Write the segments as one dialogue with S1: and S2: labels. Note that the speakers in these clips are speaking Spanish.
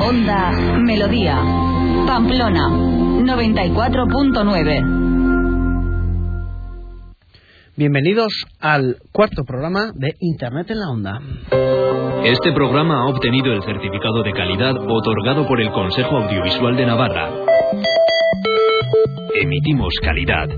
S1: Onda Melodía. Pamplona 94.9.
S2: Bienvenidos al cuarto programa de Internet en la Onda.
S3: Este programa ha obtenido el certificado de calidad otorgado por el Consejo Audiovisual de Navarra. Emitimos calidad.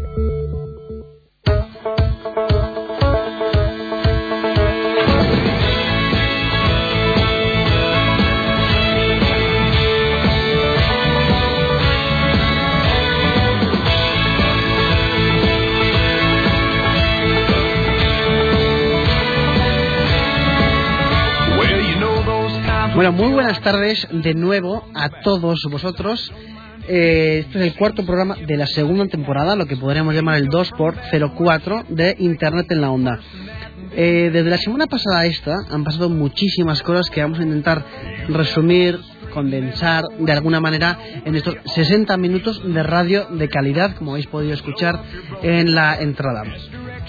S2: Muy buenas tardes de nuevo a todos vosotros. Este es el cuarto programa de la segunda temporada, lo que podríamos llamar el 2x04 de Internet en la Onda. Eh, desde la semana pasada a esta han pasado muchísimas cosas que vamos a intentar resumir, condensar de alguna manera en estos 60 minutos de radio de calidad, como habéis podido escuchar en la entrada.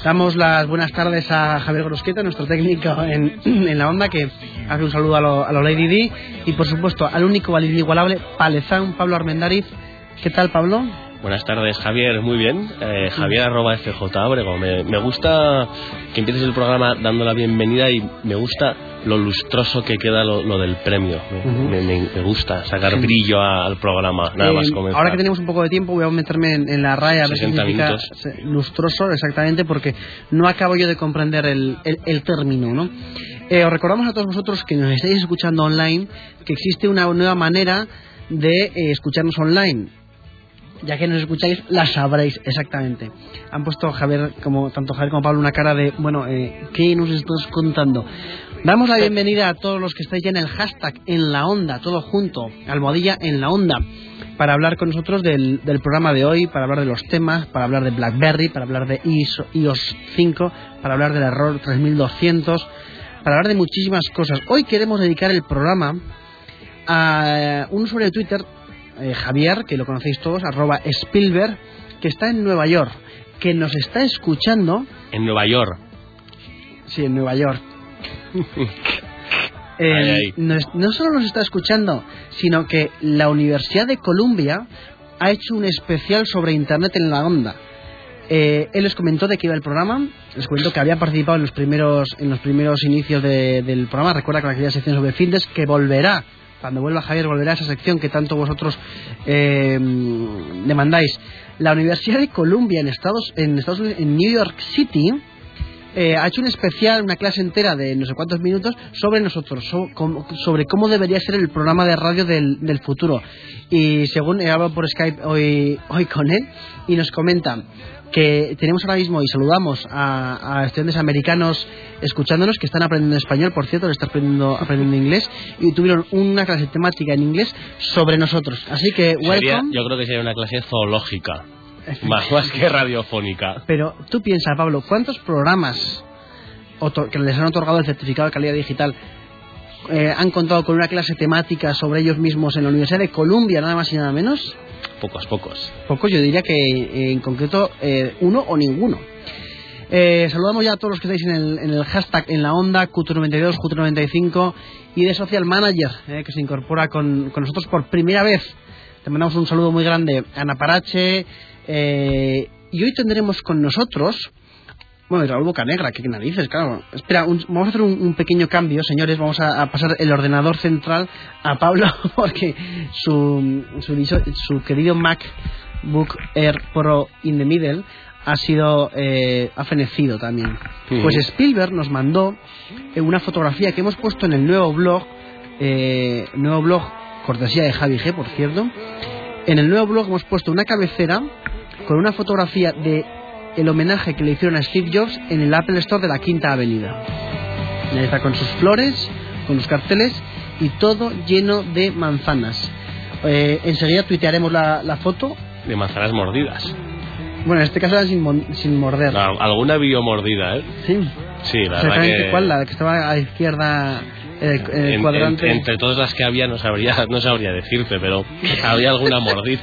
S2: Damos las buenas tardes a Javier Grosqueta, nuestro técnico en, en la onda, que hace un saludo a lo, a lo Lady D. Y por supuesto al único, al inigualable Palezán, Pablo Armendariz. ¿Qué tal, Pablo?
S4: Buenas tardes, Javier. Muy bien. Eh, Javier arroba FJ Abrego. Me, me gusta que empieces el programa dando la bienvenida y me gusta lo lustroso que queda lo, lo del premio. Me, me- me- me gusta sacar brillo a- al programa. Nada
S2: Eh,
S4: más comenzar.
S2: ahora que tenemos un poco de tiempo, voy a meterme en, en la raya a ver qué
S4: 60
S2: significa
S4: minutos.
S2: lustroso exactamente, porque no acabo yo de comprender el, el- el término, ¿no? Eh, os recordamos a todos vosotros que nos estáis escuchando online que existe una nueva manera de eh, escucharnos online. Ya que nos escucháis, la sabréis exactamente. Han puesto Javier, como tanto Javier como Pablo, una cara de, bueno, eh, ¿qué nos estás contando? Damos la bienvenida a todos los que estáis ya en el hashtag en la onda, todo junto, almohadilla en la onda, para hablar con nosotros del, del programa de hoy, para hablar de los temas, para hablar de BlackBerry, para hablar de ISO- iOS 5, para hablar del error 3200, para hablar de muchísimas cosas. Hoy queremos dedicar el programa a un usuario de Twitter, eh, Javier, que lo conocéis todos, arroba Spielberg, que está en Nueva York, que nos está escuchando,
S4: En Nueva York.
S2: sí, en Nueva York. Eh,
S4: Ay, ay.
S2: nos- no solo nos está escuchando, sino que la Universidad de Columbia ha hecho un especial sobre Internet en la onda. Eh, él les comentó de qué iba el programa, les comentó que había participado en los primeros, en los primeros inicios de- del programa, recuerda con aquella sección sobre fitness, que volverá, cuando vuelva Javier, volverá a esa sección que tanto vosotros eh, demandáis. La Universidad de Columbia en Estados, en Estados Unidos, en New York City, eh, ha hecho un especial, una clase entera de no sé cuántos minutos sobre nosotros, sobre cómo debería ser el programa de radio del, del futuro. Y según he hablado por Skype hoy, hoy con él, y nos comenta que tenemos ahora mismo y saludamos a, a estudiantes americanos escuchándonos que están aprendiendo español, por cierto, le están aprendiendo, aprendiendo inglés, y tuvieron una clase temática en inglés sobre nosotros. Así que,
S4: Sería-
S2: welcome.
S4: yo creo que sería una clase zoológica. Más, más que radiofónica.
S2: Pero tú piensas, Pablo, ¿cuántos programas que les han otorgado el certificado de calidad digital eh, han contado con una clase temática sobre ellos mismos en la Universidad de Columbia, nada más y nada menos?
S4: Pocos, pocos.
S2: Pocos, yo diría que eh, en concreto eh, uno o ninguno. Eh, saludamos ya a todos los que estáis en el, en el hashtag en la onda, Q92, Q95 y de Social Manager, eh, que se incorpora con, con nosotros por primera vez. Te mandamos un saludo muy grande a Ana Parache. y hoy tendremos con nosotros. Bueno, y Raúl Bocanegra, qué narices, claro. Espera, un- vamos a hacer un, un pequeño cambio, señores. Vamos a, a pasar el ordenador central a Pablo, porque su, su, su querido MacBook Air Pro in the Middle ha sido eh, ha fenecido también.
S4: Sí.
S2: Pues Spielberg nos mandó eh, una fotografía que hemos puesto en el nuevo blog, eh, nuevo blog cortesía de Javi G, por cierto. En el nuevo blog hemos puesto una cabecera con una fotografía de el homenaje que le hicieron a Steve Jobs en el Apple Store de la Quinta Avenida. Ahí está con sus flores, con los carteles y todo lleno de manzanas. Eh, enseguida tuitearemos la, la foto.
S4: De manzanas mordidas.
S2: Bueno, en este caso era sin, sin morder.
S4: No, alguna vio mordida, ¿eh?
S2: Sí.
S4: Sí, la verdad que...
S2: cuál, la que estaba a la izquierda el, en el
S4: En-
S2: cuadrante.
S4: en- entre todas las que había no sabría, no sabría decirte, pero había alguna mordida.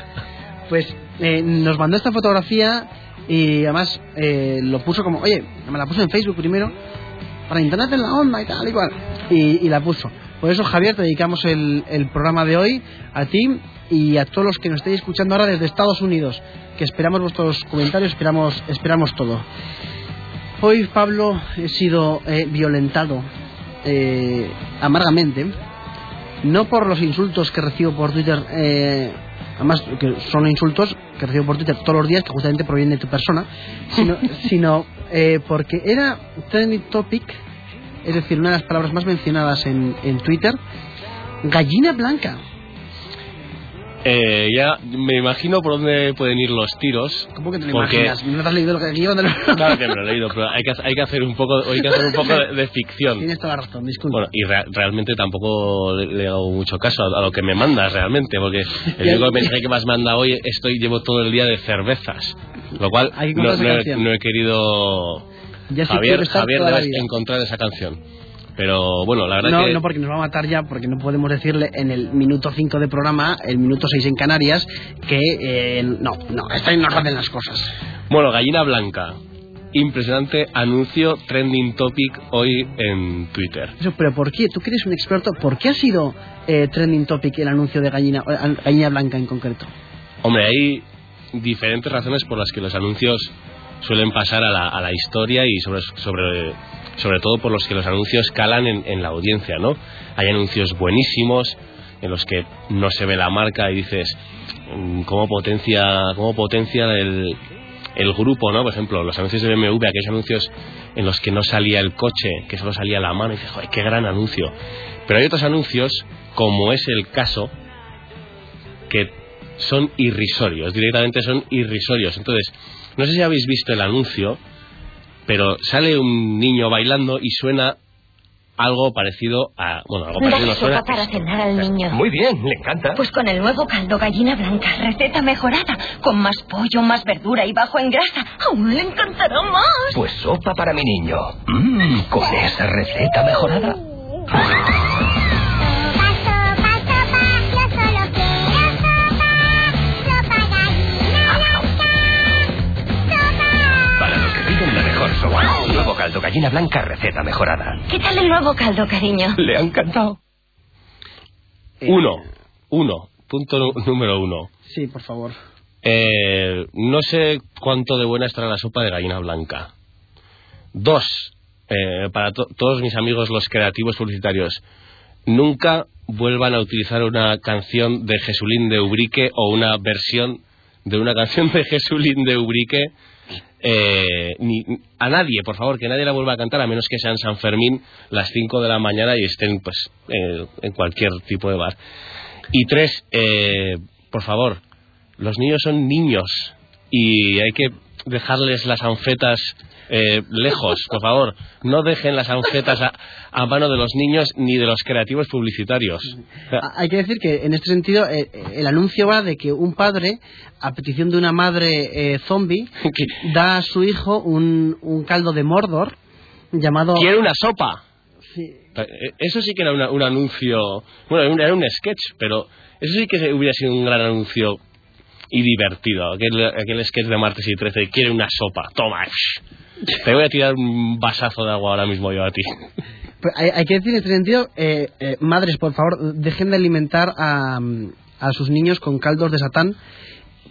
S2: Pues eh, nos mandó esta fotografía y además eh, lo puso como, oye, me la puso en Facebook primero, para internet en la onda y tal. Y, y la puso. Por eso, Javier, te dedicamos el, el programa de hoy a ti y a todos los que nos estéis escuchando ahora desde Estados Unidos, que esperamos vuestros comentarios, esperamos, esperamos todo. Hoy, Pablo, he sido eh, violentado eh, amargamente, no por los insultos que recibo por Twitter, eh, además que son insultos que recibo por Twitter todos los días, que justamente provienen de tu persona, sino, sino eh, porque era trending topic, es decir, una de las palabras más mencionadas en, en Twitter, gallina blanca.
S4: Eh, ya me imagino por dónde pueden ir los tiros.
S2: ¿Cómo que te lo
S4: porque-
S2: imaginas? ¿No te has leído el guion de los-
S4: Claro que me lo he leído, pero hay que, hay que hacer un poco, hay que hacer un poco de, de ficción.
S2: Tienes toda la razón, disculpa.
S4: Bueno, y rea- realmente tampoco le, le hago mucho caso a, a lo que me mandas realmente, porque el único mensaje que más manda hoy estoy llevo todo el día de cervezas, lo cual
S2: que
S4: no, no he, no he querido
S2: ya
S4: Javier, Javier debes encontrar esa canción. Pero bueno, la verdad
S2: No,
S4: que
S2: no, porque nos va a matar ya, porque no podemos decirle en el minuto 5 de programa, el minuto 6 en Canarias, que eh, no, no, está en orden las cosas.
S4: bueno, gallina blanca. Impresionante anuncio trending topic hoy en Twitter.
S2: Eso, pero ¿por qué? Tú que eres un experto, ¿por qué ha sido eh, trending topic el anuncio de gallina, eh, gallina blanca en concreto?
S4: Hombre, hay diferentes razones por las que los anuncios suelen pasar a la, a la historia y sobre, sobre, sobre todo por los que los anuncios calan en, en la audiencia, ¿no? Hay anuncios buenísimos en los que no se ve la marca y dices mm, cómo potencia, cómo potencia el, el grupo, ¿no? Por ejemplo, los anuncios de BMW, aquellos anuncios en los que no salía el coche, que solo salía la mano, y dices, joder, qué gran anuncio. Pero hay otros anuncios, como es el caso, que son irrisorios, directamente son irrisorios. Entonces, no sé si habéis visto el anuncio, pero sale un niño bailando y suena algo parecido a... Bueno, algo parecido
S5: Dale
S4: suena...
S5: sopa para cenar al niño.
S6: Muy bien, le encanta.
S5: Pues con el nuevo caldo gallina blanca, receta mejorada, con más pollo, más verdura y bajo en grasa. Aún le encantará más.
S6: Pues sopa para mi niño. Mmm, con esa receta mejorada. Nuevo caldo gallina blanca, receta mejorada.
S5: ¿Qué tal el nuevo caldo, cariño?
S6: Le ha encantado.
S4: Uno, uno, punto número uno.
S2: Sí, por favor.
S4: Eh, no sé cuánto de buena estará la sopa de gallina blanca. Dos, eh, para to- todos mis amigos los creativos publicitarios, nunca vuelvan a utilizar una canción de Jesulín de Ubrique o una versión de una canción de Jesulín de Ubrique eh, ni, a nadie, por favor, que nadie la vuelva a cantar, a menos que sea en San Fermín las 5 de la mañana y estén pues eh, en cualquier tipo de bar. Y tres, eh, por favor, los niños son niños y hay que dejarles las anfetas eh, lejos, por favor. No dejen las anfetas a, a mano de los niños ni de los creativos publicitarios.
S2: Hay que decir que en este sentido eh, eh, el anuncio va de que un padre, a petición de una madre eh, zombie, da a su hijo un, un caldo de Mordor llamado...
S4: quiere una sopa.
S2: Sí,
S4: Eso sí que era una- un anuncio, bueno, era un, era un sketch, pero eso sí que hubiera sido un gran anuncio y divertido. Aquel, aquel sketch de martes y 13, quiere una sopa, toma. Te voy a tirar un vasazo de agua ahora mismo yo a ti.
S2: Pues hay, hay que decir en este sentido, eh, eh, madres, por favor, dejen de alimentar a, a sus niños con caldos de Satán,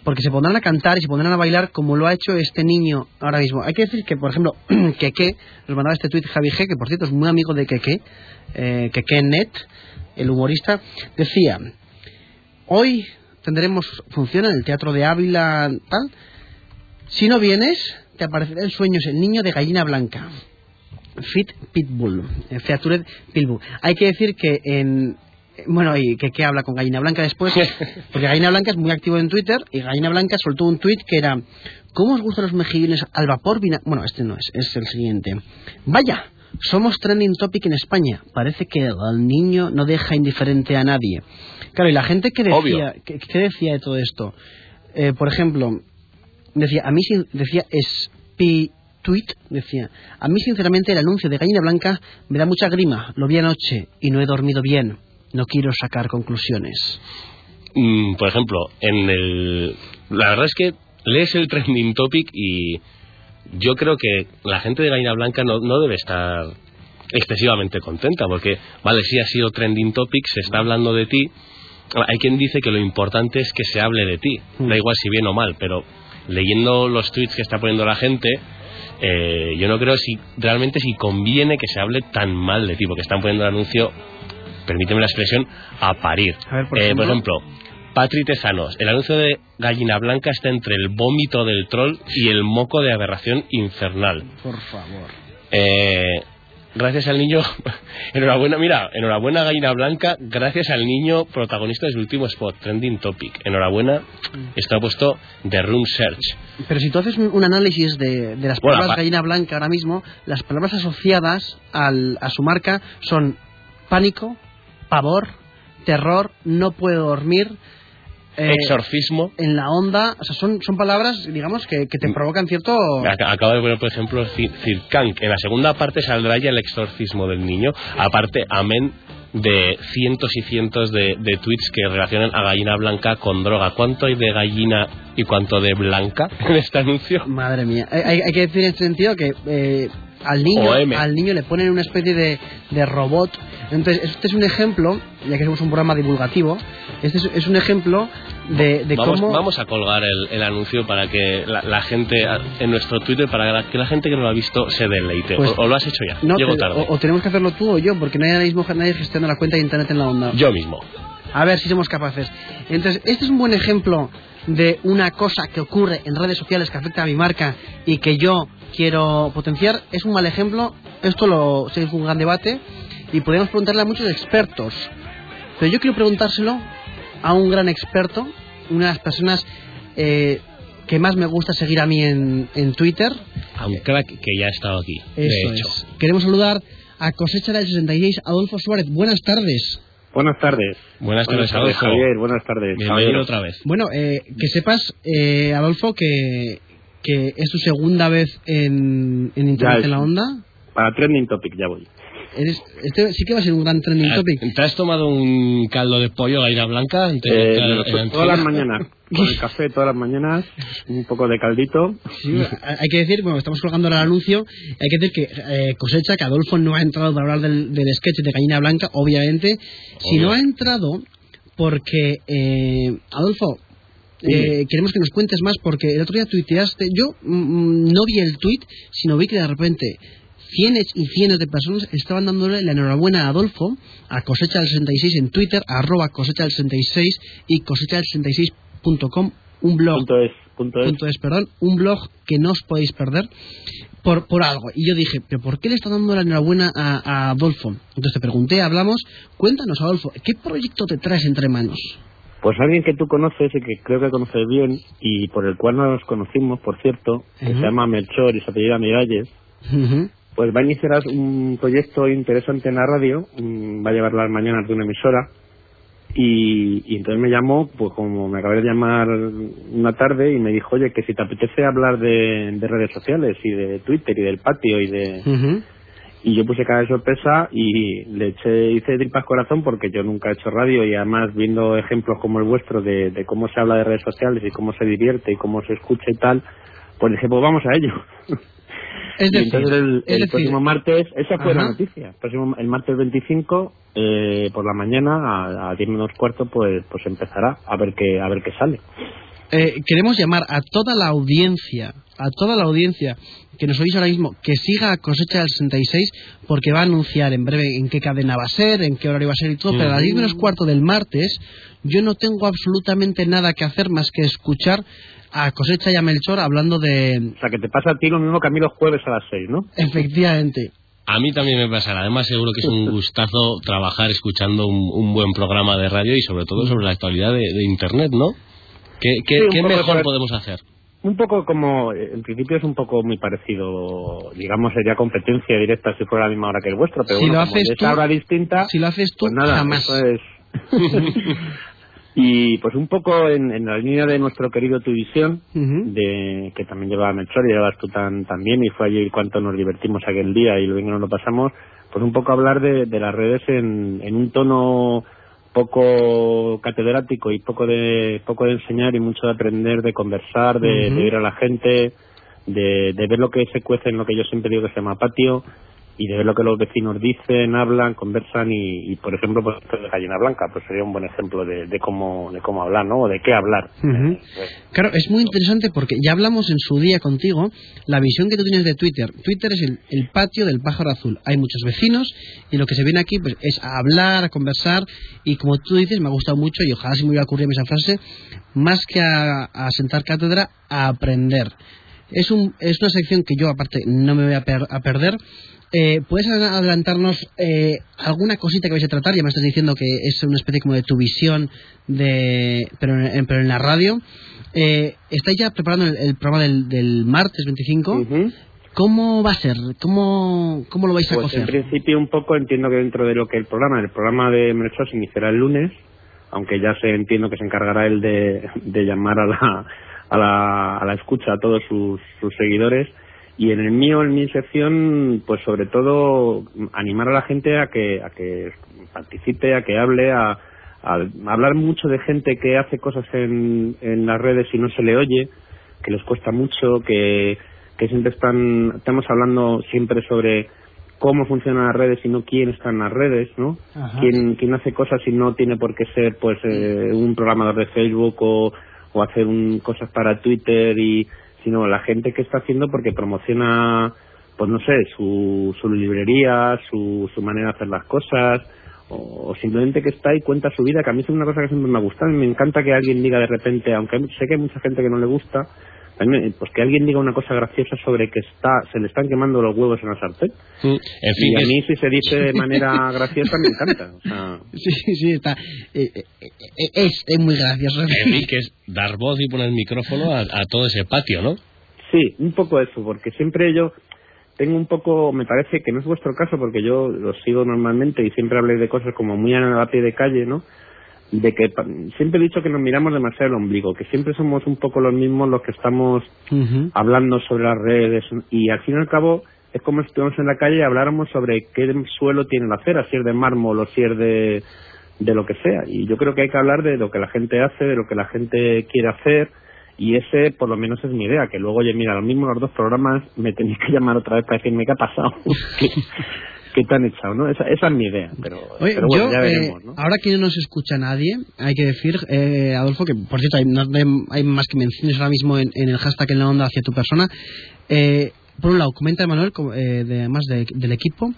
S2: porque se pondrán a cantar y se pondrán a bailar como lo ha hecho este niño ahora mismo. Hay que decir que, por ejemplo, Keke, nos mandaba este tuit Javi G, que por cierto es muy amigo de Keke, eh, Keke Net, el humorista, decía, hoy tendremos función en el Teatro de Ávila, tal, si no vienes, te aparecerá en sueños el niño de gallina blanca. Fit Pitbull, eh, Featured Pitbull. Hay que decir que en. Bueno, y que, que habla con Gallina Blanca después, porque Gallina Blanca es muy activo en Twitter y Gallina Blanca soltó un tweet que era: ¿Cómo os gustan los mejillones al vapor? vina-?" Bueno, este no es, es el siguiente. Vaya, somos trending topic en España. Parece que el niño no deja indiferente a nadie. Claro, y la gente que decía, que, que decía de todo esto, Eh, por ejemplo, decía, a mí decía Spi tweet, decía, a mí sinceramente el anuncio de Gallina Blanca me da mucha grima, lo vi anoche y no he dormido bien, no quiero sacar conclusiones.
S4: Mm, por ejemplo, en el. La verdad es que lees el trending topic y yo creo que la gente de Gallina Blanca no, no debe estar excesivamente contenta, porque, vale, sí ha sido trending topic, se está hablando de ti. Hay quien dice que lo importante es que se hable de ti, da igual si bien o mal, pero leyendo los tweets que está poniendo la gente, eh, yo no creo si realmente si conviene que se hable tan mal de ti, porque están poniendo el anuncio, permíteme la expresión, a parir.
S2: A ver, por
S4: Eh,
S2: ejemplo.
S4: ejemplo, Patri Tesanos, el anuncio de Gallina Blanca está entre el vómito del troll y el moco de aberración infernal.
S2: Por favor.
S4: Eh, gracias al niño, enhorabuena, mira, enhorabuena Gallina Blanca, gracias al niño protagonista del último spot, Trending Topic. Enhorabuena, está puesto The Room Search.
S2: Pero si tú haces un, análisis de, de las
S4: Bueno,
S2: palabras
S4: pa-
S2: gallina blanca ahora mismo, las palabras asociadas al- a su marca son pánico, pavor, terror, no puedo dormir, eh,
S4: Exorcismo.
S2: en la onda, o sea, son, son palabras, digamos, que, que te provocan cierto...
S4: Ac- Acabo de poner, por ejemplo, Ci- Circanc. En la segunda parte saldrá ya el exorcismo del niño. Aparte, amén de cientos y cientos de, de tweets que relacionan a gallina blanca con droga. ¿Cuánto hay de gallina y cuánto de blanca en este anuncio?
S2: Madre mía. Hay, hay que decir en este sentido que eh, al niño
S4: OM.
S2: al niño le ponen una especie de, de robot. Entonces, este es un ejemplo, ya que somos un programa divulgativo, este es, es un ejemplo de, de
S4: vamos,
S2: cómo...
S4: vamos a colgar el, el anuncio para que la, la gente, en nuestro Twitter, para que la gente que no lo ha visto se deleite.
S2: Pues-
S4: o, o lo has hecho ya.
S2: No,
S4: Llego tarde.
S2: O, o tenemos que hacerlo tú o yo, porque no hay ahora mismo nadie gestionando la cuenta de internet en la onda.
S4: Yo mismo.
S2: A ver si somos capaces. Entonces, este es un buen ejemplo de una cosa que ocurre en redes sociales que afecta a mi marca y que yo quiero potenciar. Es un mal ejemplo. Esto lo sé, es un gran debate y podemos preguntarle a muchos expertos. Pero yo quiero preguntárselo a un gran experto, una de las personas eh, que más me gusta seguir a mí en, en Twitter.
S4: A un crack que ya ha estado aquí. de hecho.
S2: es. Queremos saludar a Cosecha del 66, Adolfo Suárez. Buenas tardes.
S7: Buenas tardes.
S4: Buenas tardes, Adolfo.
S7: Javier. Buenas tardes.
S4: Bienvenido otra vez.
S2: Bueno, eh, que sepas, eh, Adolfo, que, que es tu segunda vez en, en Internet en la Onda.
S7: Para Trending Topic ya voy.
S2: Eres, este sí que va a ser un gran trending topic.
S4: ¿Te has tomado un caldo de pollo gallina blanca? antes de
S7: Eh,
S4: entrega?
S7: todas las mañanas. Con el café todas las mañanas. Un poco de caldito.
S2: Sí, hay que decir, bueno, estamos colgando el anuncio, hay que decir que eh, cosecha, que Adolfo no ha entrado para hablar del, del sketch de Gallina Blanca, obviamente,
S4: Obvio.
S2: ha entrado porque, eh, Adolfo, eh, queremos que nos cuentes más porque el otro día tuiteaste, yo mm, no vi el tuit, sino vi que de repente cienes y cienes de personas estaban dándole la enhorabuena a Adolfo, a Cosecha del 66 en Twitter, arroba cosecha del 66 y cosecha del 66.com, un blog
S7: Punto es. Punto es.
S2: punto es, perdón, un blog que no os podéis perder por, por algo. Y yo dije, ¿pero por qué le está dando la enhorabuena a, a Adolfo? Entonces te pregunté, hablamos, cuéntanos, Adolfo, ¿qué proyecto te traes entre manos?
S7: Pues alguien que tú conoces y que creo que conoces bien y por el cual nos conocimos, por cierto, que se llama Melchor y se apellida Miralles,
S2: Ujú.
S7: Pues va a iniciar un proyecto interesante en la radio, mm, va a llevar las mañanas de una emisora y, y entonces me llamó, pues como me acabé de llamar una tarde y me dijo, oye, que si te apetece hablar de, de redes sociales y de Twitter y del patio y de... Y yo puse cara de sorpresa y le eché, hice tripas corazón porque yo nunca he hecho radio y además viendo ejemplos como el vuestro de, de cómo se habla de redes sociales y cómo se divierte y cómo se escucha y tal, pues dije, pues vamos a ello.
S2: Es
S7: Y
S2: decir,
S7: entonces el,
S2: es
S7: el
S2: decir,
S7: próximo martes, esa fue
S2: Ajá.
S7: la noticia. El, próximo, el martes 25, eh, por la mañana, a, a 10 menos cuarto, pues, pues empezará a ver qué, a ver qué sale.
S2: eh, queremos llamar a toda la audiencia, a toda la audiencia que nos oís ahora mismo, que siga a Cosecha del 66, porque va a anunciar en breve en qué cadena va a ser, en qué horario va a ser y todo, pero a las 10 menos cuarto del martes yo no tengo absolutamente nada que hacer más que escuchar a Cosecha y a Melchor hablando de...
S7: O sea, que te pasa a ti lo mismo que a mí los jueves a las 6, ¿no?
S2: Efectivamente.
S4: A mí también me pasará. Además, seguro que es un gustazo trabajar escuchando un, un buen programa de radio y sobre todo sobre la actualidad de, de Internet, ¿no? ¿Qué, qué-
S7: Sí,
S4: mejor podemos hacer?
S7: Un poco como, en principio es un poco muy parecido, digamos, sería competencia directa si fuera la misma hora que el vuestro, pero
S2: Si
S7: bueno,
S2: lo
S7: como
S2: haces
S7: es
S2: tú-
S7: hora distinta,
S2: Si lo haces tú,
S7: pues nada,
S2: jamás.
S7: eso es. y pues un poco en, en la línea de nuestro querido Tuvisión,
S2: Ujú.
S7: de que también llevaba Melchor y llevabas tú tan, también, y fue allí cuánto nos divertimos aquel día y lo bien que nos lo pasamos, pues un poco hablar de, de las redes en, en un tono poco catedrático y poco de poco de enseñar y mucho de aprender, de conversar, de, de ir a la gente, de, de ver lo que se cuece en lo que yo siempre digo que se llama patio y de ver lo que los vecinos dicen, hablan, conversan y, y por ejemplo, pues esto de Gallina Blanca, pues sería un buen ejemplo de, de cómo de cómo hablar, ¿no? O de qué hablar. Eh, pues,
S2: Claro, es muy interesante porque ya hablamos en su día contigo la visión que tú tienes de Twitter. Twitter es el, el patio del pájaro azul. Hay muchos vecinos y lo que se viene aquí pues, es a hablar, a conversar y como tú dices, me ha gustado mucho y ojalá se me hubiera ocurrido esa frase, más que a, a sentar cátedra, a aprender. Es, un, es una sección que yo aparte no me voy a, per- a perder. Eh, ¿Puedes ad- adelantarnos eh, alguna cosita que vais a tratar? Ya me estás diciendo que es una especie como de tu visión, de, pero, en, pero en la radio. Eh, ¿Estáis ya preparando el, el programa del, del martes 25?
S7: ujú.
S2: ¿Cómo va a ser? ¿Cómo, cómo lo vais a
S7: Pues en
S2: cocer?
S7: principio un poco entiendo que dentro de lo que el programa, el programa de Melchor se iniciará el lunes, aunque ya se entiendo que se encargará él de, de llamar a la, a la, a la escucha a todos sus, sus seguidores. Y en el mío, en mi sección, pues sobre todo animar a la gente a que, a que participe, a que hable, a, a hablar mucho de gente que hace cosas en, en las redes y no se le oye, que les cuesta mucho, que, que siempre están, estamos hablando siempre sobre cómo funcionan las redes y no quién está en las redes, ¿no? Quién, quién hace cosas y no tiene por qué ser pues eh, un programador de Facebook o, o hacer un, cosas para Twitter y sino la gente que está haciendo porque promociona pues no sé su, su librería su, su manera de hacer las cosas o, o simplemente que está y cuenta su vida que a mí es una cosa que siempre me ha gustado me encanta que alguien diga de repente aunque sé que hay mucha gente que no le gusta pues que alguien diga una cosa graciosa sobre que está se le están quemando los huevos en la sartén
S4: Mm, En fin,
S7: y a
S4: es-
S7: mí si se dice de manera graciosa me encanta o sea,
S2: Sí, sí, está. eh, eh, eh, es, es muy gracioso.
S4: en fin, que es dar voz y poner micrófono a, a todo ese patio, ¿no?
S7: Sí, un poco eso, porque siempre yo tengo un poco, me parece que no es vuestro caso, porque yo lo sigo normalmente y siempre hablé de cosas como muy a pie de calle, ¿no? De que siempre he dicho que nos miramos demasiado el ombligo, que siempre somos un poco los mismos los que estamos hablando sobre las redes y al fin y al cabo es como si estuviéramos en la calle y habláramos sobre qué suelo tiene la acera, si es de mármol o si es de, de lo que sea. Y yo creo que hay que hablar de lo que la gente hace, de lo que la gente quiere hacer y ese por lo menos es mi idea, que luego, oye, mira, lo mismo los dos programas me tenéis que llamar otra vez para decirme qué ha pasado, te han echado, ¿no? Esa, esa es mi idea, pero,
S2: Oye,
S7: pero bueno,
S2: yo,
S7: ya
S2: eh,
S7: veremos, ¿no?
S2: ahora que no nos escucha nadie, hay que decir, eh, Adolfo, que por cierto hay, no hay- más que menciones ahora mismo en, en el hashtag en la onda hacia tu persona. Eh, por un lado, comenta Manuel, eh, de, además de- del equipo,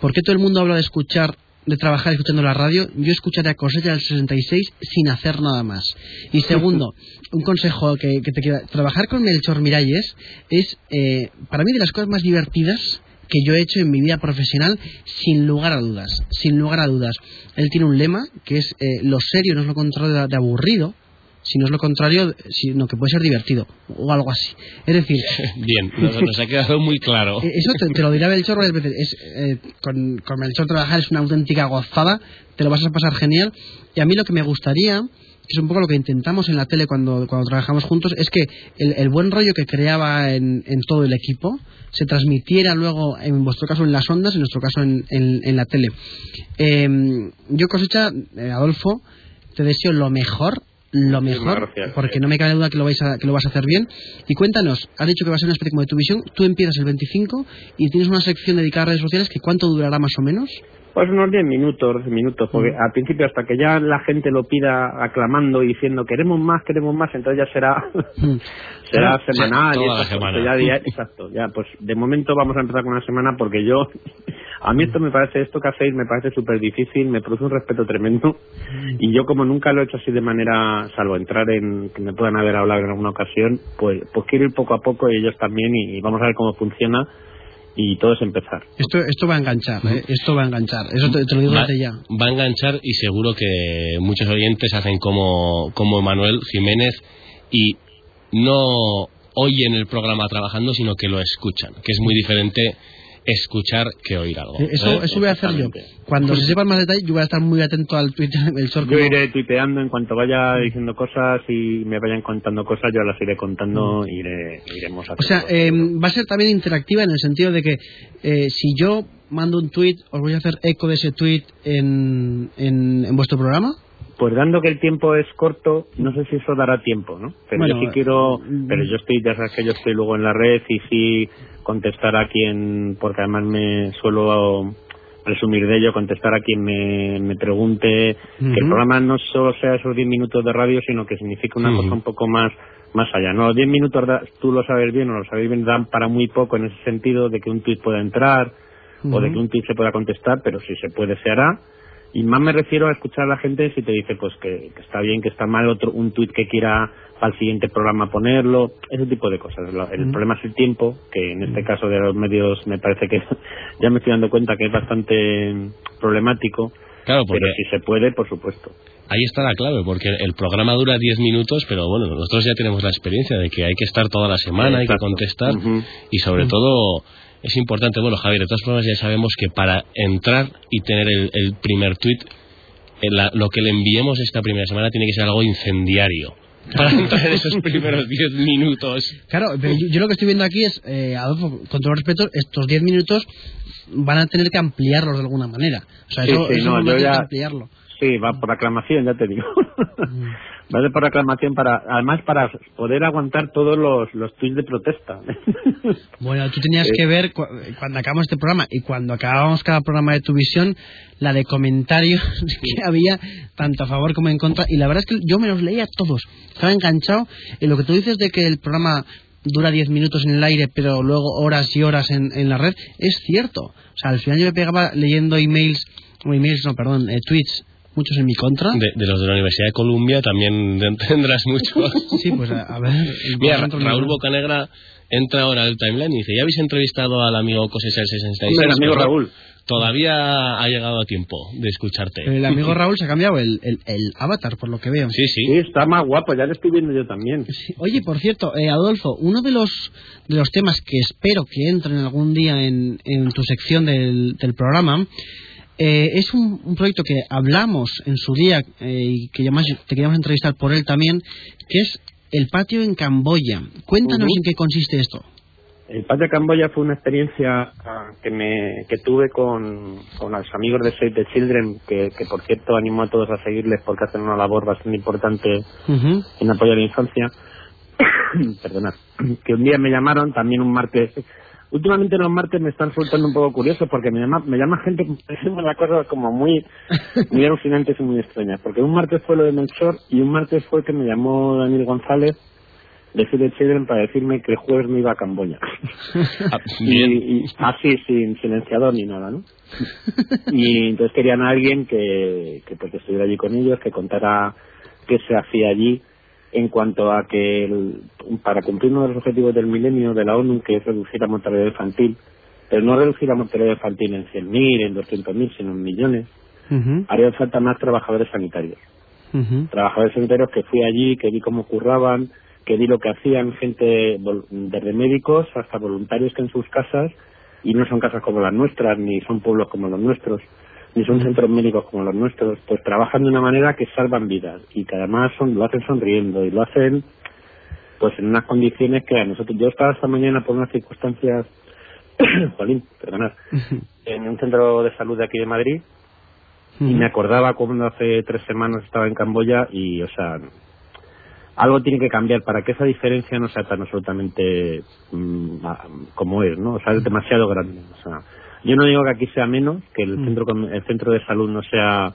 S2: ¿por qué todo el mundo habla de escuchar, de trabajar escuchando la radio? Yo escucharé a Cosecha del 66 sin hacer nada más. Y segundo, un consejo que, que te quiero trabajar con Melchor Miralles es, eh, para mí, de las cosas más divertidas que yo he hecho en mi vida profesional sin lugar a dudas, sin lugar a dudas. Él tiene un lema que es eh, lo serio no es lo contrario de, de aburrido, sino es lo contrario, sino que puede ser divertido o algo así. Es decir,
S4: Bien, nos, ha quedado muy claro.
S2: eso te, te lo dirá Belchor varias veces. Es, eh, con, con Belchor trabajar es una auténtica gozada, te lo vas a pasar genial. Y a mí lo que me gustaría, que es un poco lo que intentamos en la tele cuando, cuando trabajamos juntos, es que el, el buen rollo que creaba en, en todo el equipo se transmitiera luego, en vuestro caso, en las ondas, en nuestro caso, en, en- en la tele. Eh, yo, cosecha, eh, Adolfo, te deseo lo mejor. Lo mejor,
S7: gracias.
S2: porque no me cabe duda que lo, vais a, que lo vas a hacer bien. Y cuéntanos, has dicho que va a ser una especie como de tu visión. Tú empiezas el 25 y tienes una sección dedicada a redes sociales que ¿cuánto durará más o menos?
S7: Pues unos 10 minutos, 12 minutos, porque
S2: Mm.
S7: al principio hasta que ya la gente lo pida aclamando y diciendo queremos más, queremos más, entonces ya será
S2: Mm.
S7: será
S2: Claro,
S7: semanal y cosas,
S4: semana.
S7: ya exacto, ya pues de momento vamos a empezar con una semana porque yo a mí esto me parece esto que hacéis me parece súper difícil, me produce un respeto tremendo y yo como nunca lo he hecho así de manera salvo entrar en que me puedan haber hablado en alguna ocasión, pues pues quiero ir poco a poco y ellos también y, y vamos a ver cómo funciona y todo es empezar.
S2: Esto, esto va a enganchar, ¿eh? esto va a enganchar. Eso te, te lo digo
S4: Va,
S2: desde ya.
S4: va a enganchar y seguro que muchos oyentes hacen como, como Manuel Jiménez y no oyen el programa trabajando, sino que lo escuchan, que es muy diferente escuchar que oír algo.
S2: Eh, Eso,
S4: ¿eh?
S2: eso voy a hacer yo. Cuando se sepan más detalles, yo voy a estar muy atento al Twitter del Sor.
S7: Yo iré tuiteando en cuanto vaya diciendo cosas y me vayan contando cosas, yo las iré contando y iré, iremos
S2: Mm. O sea, eh, va a ser también interactiva en el sentido de que eh, si yo mando un tweet, os voy a hacer eco de ese tweet en, en, en vuestro programa.
S7: Pues dando que el tiempo es corto, no sé si eso dará tiempo, ¿no? Pero yo
S2: Bueno,
S7: sí quiero,
S2: mm.
S7: pero yo estoy, ya sabes que yo estoy luego en la red y sí contestar a quien, porque además me suelo presumir de ello, contestar a quien me, me pregunte, que el programa no solo sea esos 10 minutos de radio, sino que signifique una cosa un poco más más allá. No, 10 minutos, da- tú lo sabes bien o lo sabéis bien, dan para muy poco en ese sentido de que un tuit pueda entrar o de que un tuit se pueda contestar, pero si se puede se hará. Y más me refiero a escuchar a la gente si te dice pues que, que está bien, que está mal otro un tuit que quiera para el siguiente programa ponerlo, ese tipo de cosas. El problema es el tiempo, que en este caso de los medios me parece que ya me estoy dando cuenta que es bastante problemático,
S4: Claro, porque
S7: pero si se puede, por supuesto.
S4: ahí está la clave, porque el programa dura 10 minutos, pero bueno, nosotros ya tenemos la experiencia de que hay que estar toda la semana, hay que contestar, y sobre todo es importante, bueno, Javier, de todas formas ya sabemos que para entrar y tener el, el primer tweet, lo que le enviemos esta primera semana tiene que ser algo incendiario. Para entrar en esos primeros 10 minutos.
S2: Claro, pero yo, yo lo que estoy viendo aquí es, eh, Adolfo, con todo respeto, estos 10 minutos van a tener que ampliarlos de alguna manera. O sea,
S7: Sí,
S2: eso,
S7: sí,
S2: eso
S7: no, yo ya-
S2: ampliarlo.
S7: Sí, va por aclamación, ya te digo. va a ser por aclamación para, además para poder aguantar todos los, los tweets de protesta.
S2: Bueno, tú tenías que ver cu- cuando acabamos este programa y cuando acabamos cada programa de tu visión, la de comentarios que había tanto a favor como en contra. Y la verdad es que yo me los leía todos. Estaba enganchado. Y lo que tú dices de que el programa dura 10 minutos en el aire, pero luego horas y horas en, en la red, es cierto. O sea, al final yo me pegaba leyendo emails, o emails, no, perdón, eh, tweets, muchos en mi contra.
S4: De, de los de la Universidad de Columbia también tendrás muchos.
S2: Sí, pues a, a ver.
S4: Mira,
S2: ejemplo,
S4: Raúl Bocanegra entra ahora al timeline y dice, ¿ya habéis entrevistado al amigo Cosesel 66?
S7: Hombre, el amigo
S4: Pues,
S7: Raúl.
S4: Todavía ha llegado a tiempo de escucharte.
S2: El amigo Raúl se ha cambiado el, el, el avatar, por lo que veo.
S4: Sí, sí.
S7: Sí, está más guapo, ya lo estoy viendo yo también.
S2: Sí. Oye, por cierto, eh, Adolfo, uno de los de los temas que espero que entren algún día en, en tu sección del, del programa eh, es un, un proyecto que hablamos en su día eh, y que además te queríamos entrevistar por él también, que es el patio en Camboya. Cuéntanos en qué consiste esto.
S7: El Patio Camboya fue una experiencia ah, que me que tuve con, con los amigos de Save the Children, que, que por cierto animo a todos a seguirles porque hacen una labor bastante importante en apoyo a la infancia. Perdonad. Que un día me llamaron, también un martes. Últimamente los martes me están soltando un poco curiosos porque me llama, me llama gente que una cosa como muy, muy alucinantes y muy extrañas. Porque un martes fue lo de Melchor y un martes fue que me llamó Daniel González de the Children para decirme que el jueves me iba a Camboya.
S4: Ah,
S7: Y, y así, sin silenciador ni nada, ¿no? Y entonces querían a alguien que, que pues, estuviera allí con ellos, que contara qué se hacía allí en cuanto a que el- para cumplir uno de los objetivos del milenio de la ONU, que es reducir la mortalidad infantil, pero no reducir la mortalidad infantil en 100.000, en 200.000, sino en millones,
S2: Ujú,
S7: haría falta más trabajadores sanitarios. Trabajadores sanitarios que fui allí, que vi cómo curraban, que vi lo que hacían gente, desde médicos hasta voluntarios que en sus casas, y no son casas como las nuestras, ni son pueblos como los nuestros, ni son centros médicos como los nuestros, pues trabajan de una manera que salvan vidas y que además son, lo hacen sonriendo y lo hacen pues en unas condiciones que a nosotros, yo estaba esta mañana por unas circunstancias, Jolín, perdonad, en un centro de salud de aquí de Madrid, y me acordaba cuando hace tres semanas estaba en Camboya y, o sea, algo tiene que cambiar para que esa diferencia no sea tan absolutamente mm, como es, ¿no? O sea, es demasiado grande. O sea, yo no digo que aquí sea menos, que el centro com- el centro de salud no sea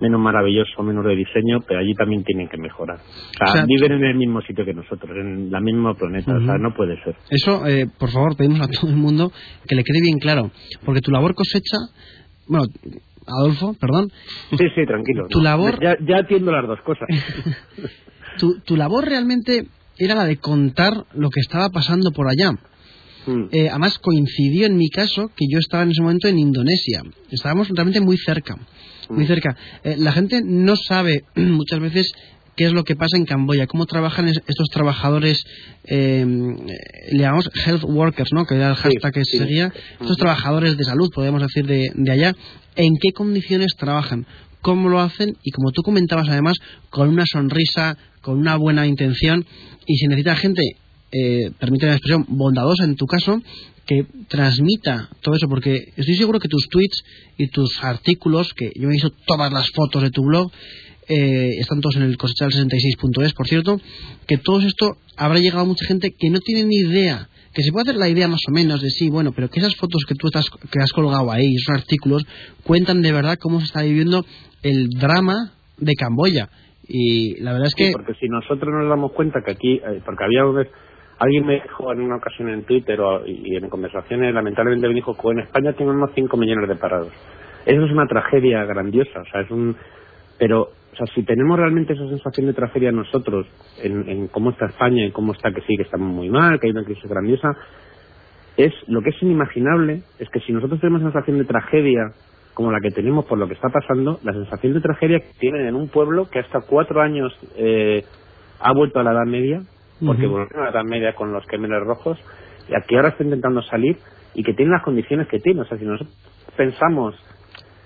S7: menos maravilloso, menos de diseño, pero allí también tienen que mejorar. O sea,
S2: O sea,
S7: viven en el mismo sitio que nosotros, en el mismo planeta, o sea, no puede ser.
S2: Eso, eh, por favor, pedimos a todo el mundo que le quede bien claro. Porque tu labor cosecha. Bueno, Adolfo, perdón.
S7: Sí, sí, tranquilo.
S2: Tu
S7: ¿no?
S2: labor-
S7: Ya, ya atiendo las dos cosas.
S2: Tu, tu labor realmente era la de contar lo que estaba pasando por allá.
S7: Mm.
S2: Eh, además, coincidió en mi caso que yo estaba en ese momento en Indonesia. Estábamos realmente muy cerca. Muy
S7: Mm.
S2: cerca. Eh, la gente no sabe muchas veces qué es lo que pasa en Camboya, cómo trabajan es- estos trabajadores, eh, le llamamos health workers, ¿no? que era el hashtag que
S7: sí.
S2: seguía, estos trabajadores de salud, podríamos decir, de, de allá, en qué condiciones trabajan, cómo lo hacen y como tú comentabas además, con una sonrisa, con una buena intención y si necesita gente, eh, permíteme la expresión, bondadosa en tu caso, que transmita todo eso, porque estoy seguro que tus tweets y tus artículos, que yo he visto todas las fotos de tu blog, eh, están todos en el cosechal66.es, por cierto, que todo esto habrá llegado a mucha gente que no tiene ni idea que se puede hacer la idea más o menos de sí, bueno, pero que esas fotos que tú estás, que has colgado ahí, esos artículos, cuentan de verdad cómo se está viviendo el drama de Camboya. Y la verdad es que...
S7: Sí, porque si nosotros nos damos cuenta que aquí, eh, porque había alguien me dijo en una ocasión en Twitter o, y en conversaciones, lamentablemente me dijo que en España tenemos 5 millones de parados. Eso es una tragedia grandiosa, o sea, es un... Pero o sea, si tenemos realmente esa sensación de tragedia nosotros en, en cómo está España y cómo está que sí, que estamos muy mal, que hay una crisis grandiosa, es lo que es inimaginable, es que si nosotros tenemos sensación de tragedia como la que tenemos por lo que está pasando, la sensación de tragedia que tienen en un pueblo que hasta cuatro años eh, ha vuelto a la Edad Media, porque volvió a la Edad Media con los quemenes rojos, y aquí ahora está intentando salir y que tiene las condiciones que tiene. O sea, si nosotros pensamos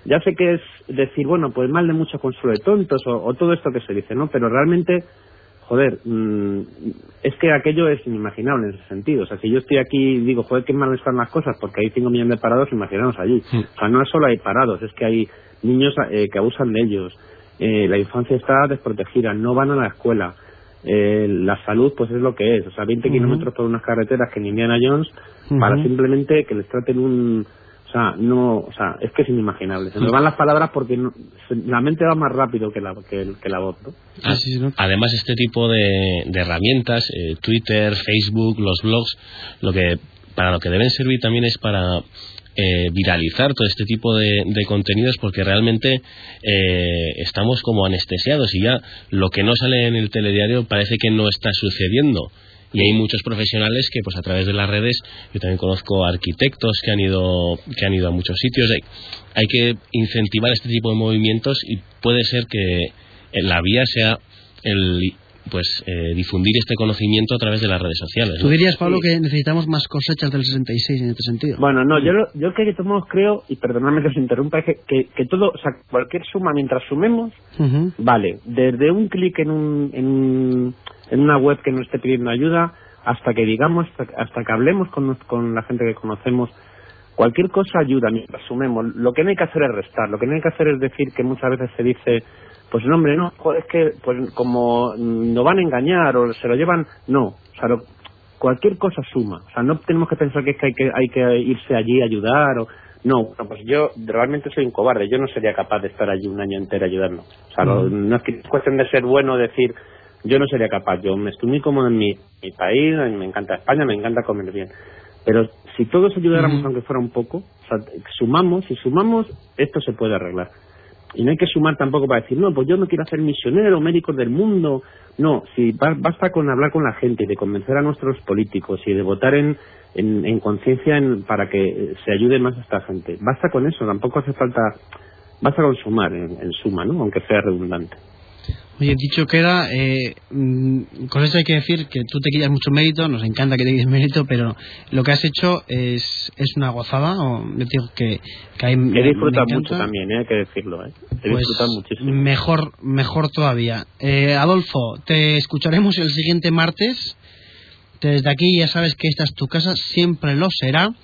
S7: ya sé que es decir, bueno, pues mal de mucho consuelo de tontos o, todo esto que se dice, ¿no? Pero realmente, joder, mm, es que aquello es inimaginable en ese sentido. O sea, si yo estoy aquí y digo, joder, qué mal están las cosas porque hay 5 millones de parados, imaginaos allí. O sea, no es solo hay parados, es que hay niños eh, que abusan de ellos. Eh, la infancia está desprotegida, no van a la escuela. Eh, la salud pues es lo que es, o sea, 20 kilómetros por unas carreteras que ni Indiana Jones para simplemente que les traten un, o sea, no, o sea, es que es inimaginable. Se me van las palabras porque la mente va más rápido que la, que, la voz.
S4: Ah, además, este tipo de, herramientas, eh, Twitter, Facebook, los blogs, lo que para lo que deben servir también es para eh, viralizar todo este tipo de, contenidos porque realmente eh, estamos como anestesiados y ya lo que no sale en el telediario parece que no está sucediendo. Y hay muchos profesionales que pues a través de las redes yo también conozco arquitectos que han ido que han ido a muchos sitios. Hay, hay que incentivar este tipo de movimientos y puede ser que la vía sea el pues eh, difundir este conocimiento a través de las redes sociales.
S2: ¿Tú dirías, Pablo, que necesitamos más cosechas del 66 en este sentido?
S7: Bueno, no, yo, yo que todos creo, y perdonadme que os interrumpa, que, que, todo, o sea, cualquier suma, mientras sumemos, vale, desde un clic en, un, en, en una web que nos esté pidiendo ayuda, hasta que digamos, hasta, que hablemos con, con la gente que conocemos, cualquier cosa ayuda mientras sumemos. Lo que no hay que hacer es restar, lo que no hay que hacer es decir que muchas veces se dice, pues no, hombre, no, es que pues como nos van a engañar o se lo llevan, no, o sea, cualquier cosa suma, o sea, no tenemos que pensar que, es que, hay, que hay que irse allí a ayudar o no, pues yo realmente soy un cobarde, yo no sería capaz de estar allí un año entero ayudando. O sea, mm. no es que es cuestión de ser bueno decir, yo no sería capaz, yo me estoy muy cómodo en mi, país, me encanta España, me encanta comer bien. Pero si todos ayudáramos, aunque fuera un poco, o sea, sumamos, y sumamos, esto se puede arreglar. Y no hay que sumar tampoco para decir, no, pues yo no quiero hacer misionero, médico del mundo. No, si basta con hablar con la gente y de convencer a nuestros políticos y de votar en, en, conciencia para que se ayude más a esta gente. Basta con eso, tampoco hace falta, basta con sumar en suma, ¿no? Aunque sea redundante.
S2: Oye, dicho queda, eh, mm, con esto hay que decir que tú te quitas mucho mérito, nos encanta que te quites mérito, pero lo que has hecho es, es una gozada, o digo que, que hay...
S7: He disfrutado mucho también, eh, hay que decirlo, eh. He pues disfrutado muchísimo.
S2: Mejor, mejor todavía. Eh, Adolfo, te escucharemos el siguiente martes. Desde aquí ya sabes que esta es tu casa, siempre lo será.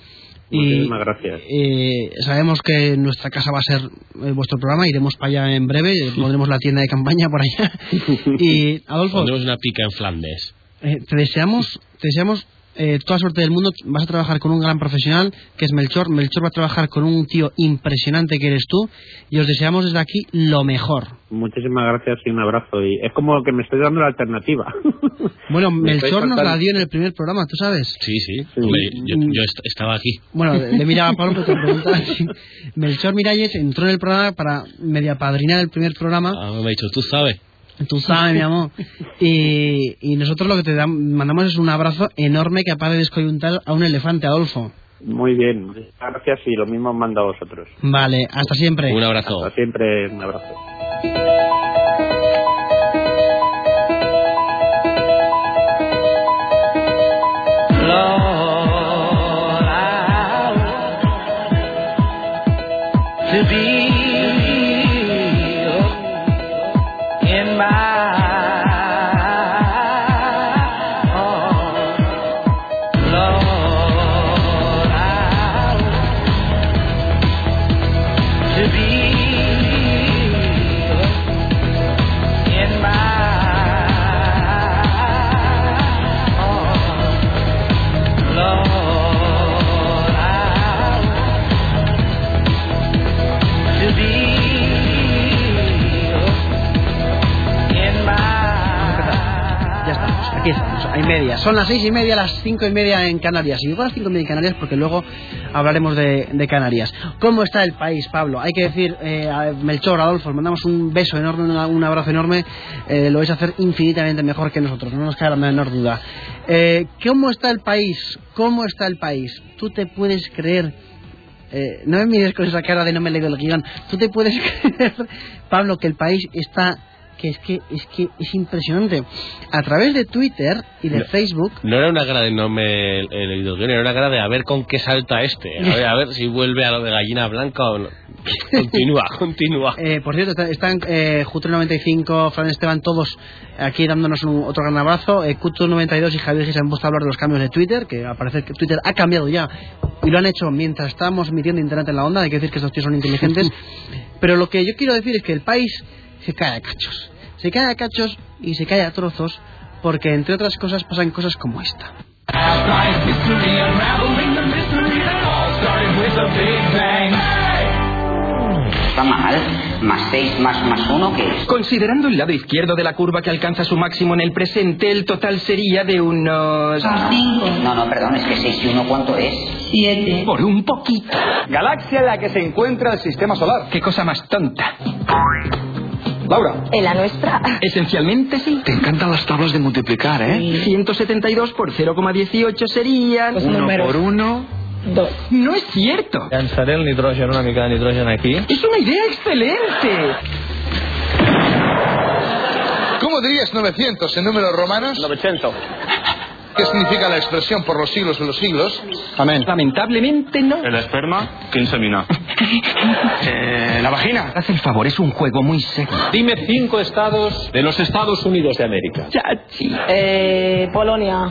S7: Muchísimas gracias.
S2: Eh, sabemos que nuestra casa va a ser eh, vuestro programa, iremos para allá en breve, pondremos la tienda de campaña por allá. y Adolfo.
S4: Pondremos una pica en Flandes.
S2: Eh, te deseamos, te deseamos eh, toda suerte del mundo. Vas a trabajar con un gran profesional que es Melchor. Melchor va a trabajar con un tío impresionante que eres tú. Y os deseamos desde aquí lo mejor.
S7: Muchísimas gracias y un abrazo. Y es como que me estoy dando la alternativa.
S2: Bueno, Melchor nos la dio en el primer programa, ¿tú sabes?
S4: Sí, sí. yo, estaba aquí.
S2: Bueno, le miraba a Pablo, pero te preguntaba. Melchor Miralles entró en el programa para media padrinar el primer programa.
S4: Ah, me ha dicho, tú sabes.
S2: Tú sabes, mi amor. Y, y nosotros lo que te mandamos es un abrazo enorme que de descoyuntar a un elefante, Adolfo.
S7: Muy bien, gracias y lo mismo mando a vosotros.
S2: Vale, hasta siempre.
S4: Un abrazo.
S7: Hasta siempre, un abrazo.
S2: Hay media. Son las seis y media, las cinco y media en Canarias. Y digo las cinco y media en Canarias porque luego hablaremos de, Canarias. ¿Cómo está el país, Pablo? Hay que decir, eh, a Melchor, Adolfo, os mandamos un beso enorme, un abrazo enorme. Eh, lo vais a hacer infinitamente mejor que nosotros, no nos cabe la menor duda. Eh, ¿Cómo está el país? ¿Cómo está el país? ¿Tú te puedes creer eh, no me mires con esa cara de no me he leído el guion. Tú te puedes creer, Pablo, que el país está que es que es que es impresionante. A través de Twitter y de
S4: No.
S2: Facebook,
S4: No era una cara de no me he leído guion, era una cara de a ver con qué salta este. A ver, a ver si vuelve a lo de gallina blanca o no. Continúa, continúa.
S2: eh, por cierto, está- están eh, Jutro95, Fran Esteban, todos aquí dándonos un, otro gran abrazo. Eh, Cuto92 y Javier Gil se han puesto a hablar de los cambios de Twitter, que al parecer que Twitter ha cambiado ya. Y lo han hecho mientras estábamos emitiendo internet en la onda. Hay que decir que estos tíos son inteligentes. Pero lo que yo quiero decir es que el país se cae a cachos. Se cae a cachos y se cae a trozos porque, entre otras cosas, pasan cosas como esta.
S8: Está mal. Más 6 más más 1, ¿qué es?
S9: Considerando el lado izquierdo de la curva que alcanza su máximo en el presente, el total sería de unos...
S8: No, no, perdón, es que 6 y 1, ¿cuánto es?
S9: Por un poquito.
S10: Galaxia en la que se encuentra el sistema solar.
S9: Qué cosa más tonta.
S10: Laura.
S5: En la nuestra.
S9: Esencialmente sí.
S10: Te encantan las tablas de multiplicar, ¿eh?
S9: 172 por 0,18 serían...
S10: Uno por uno.
S9: No es cierto.
S11: Llançaré el nitrogen, una mica de nitrogen aquí.
S9: Es una idea excelente.
S12: ¿Cómo dirías 900 en números romanos?
S11: 900.
S12: ¿Qué significa la expresión por los siglos de los siglos?
S10: Amén.
S9: Lamentablemente no.
S11: El esperma, 15 mina.
S10: Eh, la vagina.
S9: Haz el favor, es un juego muy serio.
S11: Dime cinco estados de los Estados Unidos de América.
S9: Chachi.
S5: Eh, Polonia.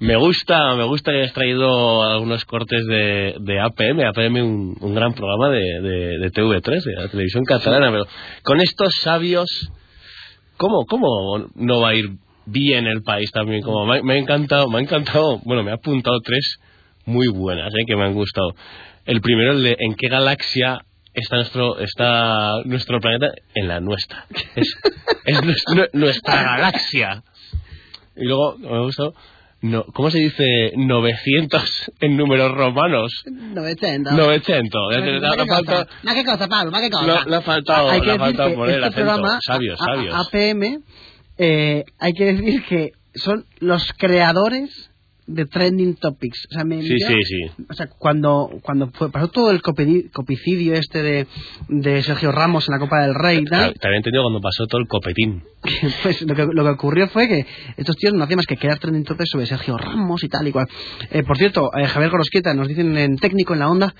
S4: Me gusta, me gusta que hayas traído algunos cortes de, de APM, APM un, un gran programa de, de, de TV3, de la televisión catalana, pero con estos sabios, ¿cómo, cómo no va a ir bien el país también? Como me, ha encantado, me ha encantado, bueno, me ha apuntado tres muy buenas, ¿eh? que me han gustado. El primero, el de ¿en qué galaxia está nuestro, está nuestro planeta? En la nuestra. Es, es nuestra, nuestra galaxia. Y luego, me ha gustado, no, ¿cómo se dice 900 en números romanos?
S2: 900.
S4: 900. Le, le- le
S2: ¿Ma
S4: ha
S2: qué cosa? ¿Ma qué cosa, Pablo? ¿Ma qué cosa?
S4: Le ha faltado-
S2: Hay
S4: le
S2: que
S4: ha
S2: decir
S4: faltado
S2: que
S4: poner el
S2: este
S4: acento.
S2: programa,
S4: Sabios, sabios.
S2: APM, eh, hay que decir que son los creadores de Trending Topics. O sea, me-
S4: Sí, sí, sí.
S2: O sea, cuando, cuando fue, pasó todo el copicidio este de, de Sergio Ramos en la Copa del Rey tal,
S4: Te había entendido cuando pasó todo el copetín.
S2: pues lo que, lo que ocurrió fue que estos tíos no hacían más que crear trending topics sobre Sergio Ramos y tal y cual. Eh, por cierto, eh, Javier Gorosquieta nos dicen en técnico en la onda,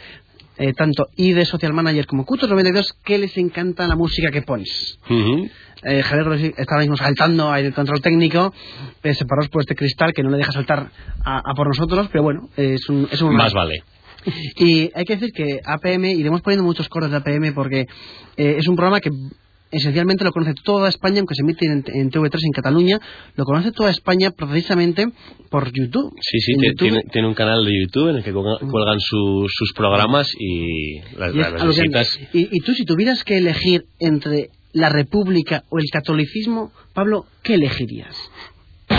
S2: eh, tanto de Social Manager como Cutos92, que les encanta la música que pones.
S4: Ujú.
S2: Eh, Javier está mismo saltando ahí del control técnico, eh, separados por este cristal que no le deja saltar a, a por nosotros, pero bueno, es un, es un
S4: Más vale.
S2: y hay que decir que APM, iremos poniendo muchos coros de APM porque eh, es un programa que esencialmente lo conoce toda España, aunque se emite en, en TV3 en Cataluña, lo conoce toda España precisamente por YouTube.
S4: Sí, sí,
S2: YouTube-
S4: tiene, tiene un canal de YouTube en el que cuelgan, cuelgan su- sus programas y las,
S2: y es
S4: las
S2: alucinante.
S4: visitas.
S2: Y, y tú, si tuvieras que elegir entre la República o el catolicismo, Pablo, ¿qué elegirías?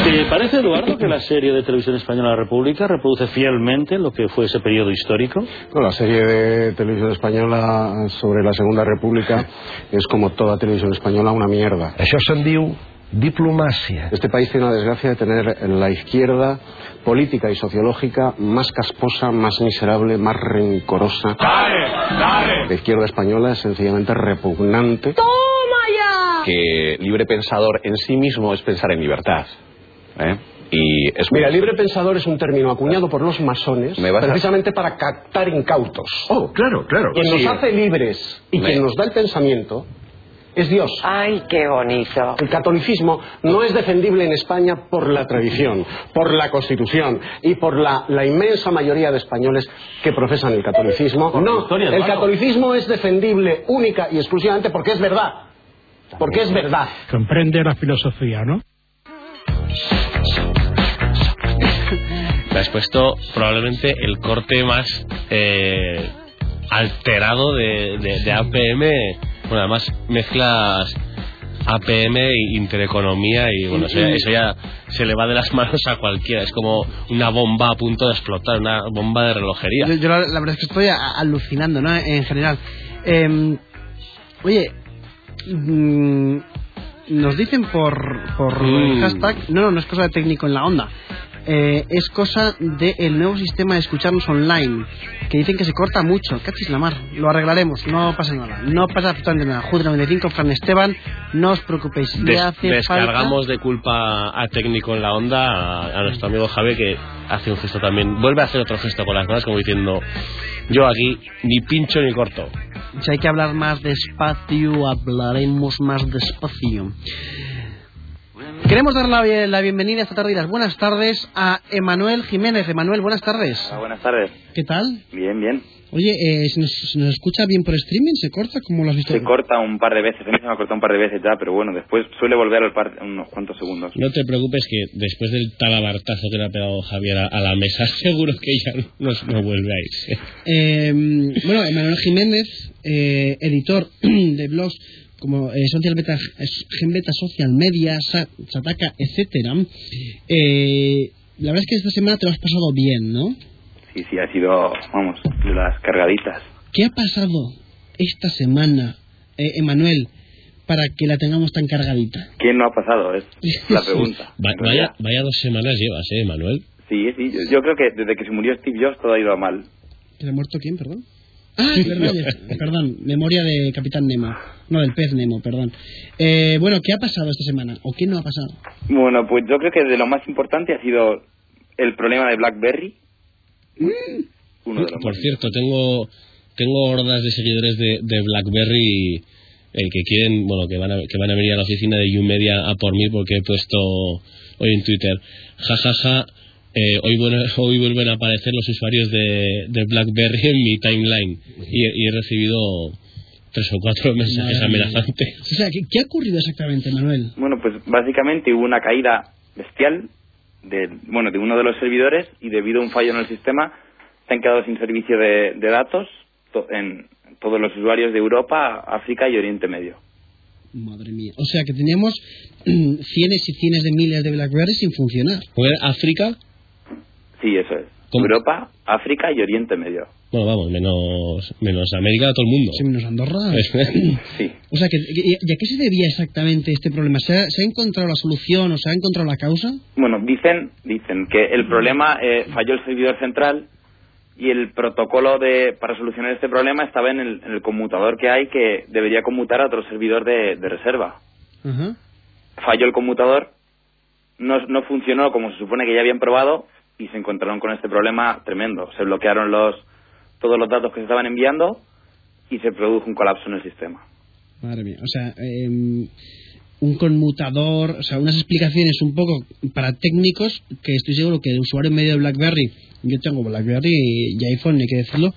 S13: ¿Te parece, Eduardo, que la serie de televisión española La República reproduce fielmente lo que fue ese periodo histórico?
S14: Bueno, la serie de televisión española sobre la Segunda República es como toda televisión española una mierda.
S15: Això se'n diu diplomàcia.
S14: Este país tiene la desgracia de tener la izquierda política y sociológica más casposa, más miserable, más rencorosa. La izquierda española es sencillamente repugnante.
S5: ¡Toma ya!
S16: que libre pensador en sí mismo es pensar en libertad. ¿Eh? Y es
S14: Mira, libre pensador es un término acuñado por los masones
S16: Me vas a-
S14: precisamente para captar incautos.
S15: Oh, claro, claro.
S14: Quien
S16: Sí.
S14: nos hace libres y
S16: Me-
S14: quien nos da el pensamiento es Dios.
S8: Ay, qué bonito.
S14: El catolicismo no es defendible en España por la tradición, por la constitución y por la, la inmensa mayoría de españoles que profesan el catolicismo. No,
S13: historia,
S14: el catolicismo es defendible única y exclusivamente porque es verdad. Porque es verdad.
S17: Comprende la filosofía, ¿no?
S4: Me has puesto probablemente el corte más eh, alterado de, APM. Bueno, además mezclas APM e Intereconomía y bueno, eso ya, se le va de las manos a cualquiera. Es como una bomba a punto de explotar, una bomba de relojería.
S2: Yo, la, verdad es que estoy alucinando, ¿no? En general. Eh, oye, mm, nos dicen por, por el
S4: Mm.
S2: hashtag, no, no, no es cosa de técnico en la onda. Eh, es cosa del nuevo sistema de escucharnos online, que dicen que se corta mucho. Cachis la mar, lo arreglaremos, no pasa nada, no pasa absolutamente nada. Jude 95, Fran Esteban, no os preocupéis,
S4: Des-
S2: hace
S4: descargamos de culpa a técnico en la onda a, a nuestro amigo Javi que hace un gesto también, vuelve a hacer otro gesto con las manos como diciendo yo aquí ni pincho ni corto.
S2: Si hay que hablar más despacio, hablaremos más despacio. Queremos dar la, la bienvenida esta tarde y las buenas tardes a Emanuel Jiménez. Emanuel, buenas tardes.
S18: Hola, buenas tardes.
S2: ¿Qué tal?
S18: Bien, bien.
S2: Oye, eh, ¿se, nos, se nos escucha bien por streaming? ¿Se corta? ¿Cómo lo has visto?
S18: Se corta un par de veces, a mí se me ha cortado un par de veces ya, pero bueno, después suele volver al par unos cuantos segundos.
S4: No te preocupes que después del talabartazo que le ha pegado Javier a, a la mesa, seguro que ya no, no vuelve a irse.
S2: Eh, bueno, Emanuel Jiménez, eh, editor de blogs como eh, Social Beta, Genbeta Social Media, Sa- Sataka, etcétera. Eh, la verdad es que esta semana te lo has pasado bien, ¿no?
S18: Sí, sí, ha sido, vamos, de las cargaditas.
S2: ¿Qué ha pasado esta semana, eh, Emanuel, para que la tengamos tan cargadita?
S18: ¿Quién no ha pasado? Es la pregunta.
S4: Va- vaya, vaya dos semanas llevas, ¿eh, Manuel?
S18: Sí, sí, yo, yo creo que desde que se murió Steve Jobs todo ha ido a mal.
S2: ¿Que le ha muerto quién, perdón? Ah, es verdad, es- perdón, memoria de Capitán Nemo. No, del pez Nemo, perdón. Eh, bueno, ¿qué ha pasado esta semana? ¿O qué no ha pasado?
S18: Bueno, pues yo creo que de lo más importante ha sido el problema de BlackBerry. Uno de los
S4: Por cierto, tengo tengo hordas de seguidores de, de BlackBerry eh, que quieren, bueno, que van, a, que van a venir a la oficina de YouMedia a por mí porque he puesto hoy en Twitter, jajaja, eh, hoy, bueno, hoy vuelven a aparecer los usuarios de, de BlackBerry en mi timeline y, he- y he recibido tres o cuatro mensajes
S2: Madre mía.
S4: amenazantes.
S2: O sea, ¿qué, qué ha ocurrido exactamente, Manuel?
S18: Bueno, pues básicamente hubo una caída bestial de, bueno, de uno de los servidores y debido a un fallo en el sistema se han quedado sin servicio de, de datos to- en todos los usuarios de Europa, África y Oriente Medio.
S2: Madre mía. O sea, que teníamos mm, cienes y cienes de miles de BlackBerry sin funcionar.
S4: África?
S18: Sí, eso es. Europa, África y Oriente Medio.
S4: Bueno, vamos, menos, menos América, todo el mundo.
S2: Sí, menos Andorra.
S18: Sí.
S2: O sea, que, ¿y a qué se debía exactamente este problema? ¿Se ha, se ha encontrado la solución o se ha encontrado la causa?
S18: Bueno, dicen, dicen que el problema eh, falló el servidor central y el protocolo de, para solucionar este problema estaba en el, en el conmutador que hay que debería conmutar a otro servidor de, de reserva.
S2: Ajá.
S18: Falló el conmutador, no, no funcionó como se supone que ya habían probado y se encontraron con este problema tremendo. Se bloquearon los, todos los datos que se estaban enviando y se produjo un colapso en el sistema.
S2: Madre mía. O sea, em, un conmutador, o sea, unas explicaciones un poco para técnicos que estoy seguro que el usuario medio de BlackBerry, yo tengo BlackBerry y iPhone, hay que decirlo,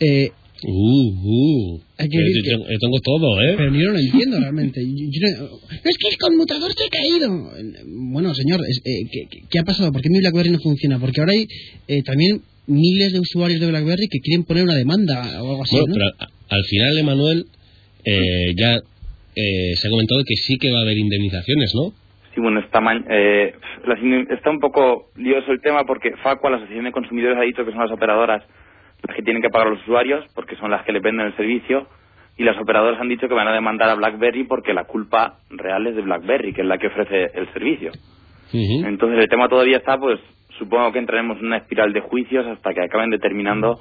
S2: eh,
S4: Uh, uh.
S2: Hay que
S4: Yo-
S2: decir
S4: yo,
S2: que-
S4: tengo- yo tengo todo, ¿eh?
S2: pero yo no lo entiendo realmente. Yo- yo no- es que el conmutador se ha caído. Bueno, señor, es- eh, ¿qué, qué- qué ha pasado? ¿Por qué mi BlackBerry no funciona? Porque ahora hay eh, también miles de usuarios de BlackBerry que quieren poner una demanda o algo así,
S4: Bueno,
S2: ¿no?
S4: pero al final, Emanuel, eh, ya eh, se ha comentado que sí que va a haber indemnizaciones, ¿no?
S18: Sí, bueno, está, eh, está un poco lioso el tema porque Facua, la Asociación de Consumidores, ha dicho que son las operadoras las que tienen que pagar a los usuarios porque son las que le venden el servicio y las operadoras han dicho que van a demandar a BlackBerry porque la culpa real es de BlackBerry, que es la que ofrece el servicio. Entonces el tema todavía está, pues supongo que entraremos en una espiral de juicios hasta que acaben determinando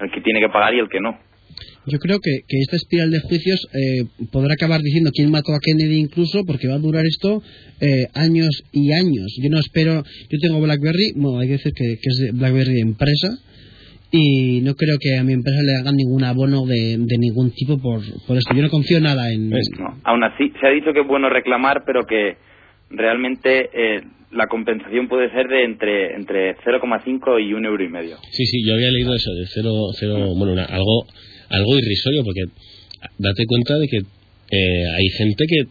S18: el que tiene que pagar y el que no.
S2: Yo creo que, que esta espiral de juicios eh, podrá acabar diciendo quién mató a Kennedy incluso, porque va a durar esto eh, años y años. Yo no espero, yo tengo BlackBerry, bueno, hay que decir que, que es BlackBerry de empresa, y no creo que a mi empresa le hagan ningún abono de, de ningún tipo por, por esto. Yo no confío nada en...
S18: No. Aún así, se ha dicho que es bueno reclamar, pero que realmente eh, la compensación puede ser de entre entre 0,5 y un euro y medio.
S4: Sí, sí, yo había leído eso de cero, cero bueno, una- algo, algo irrisorio, porque date cuenta de que eh, hay gente que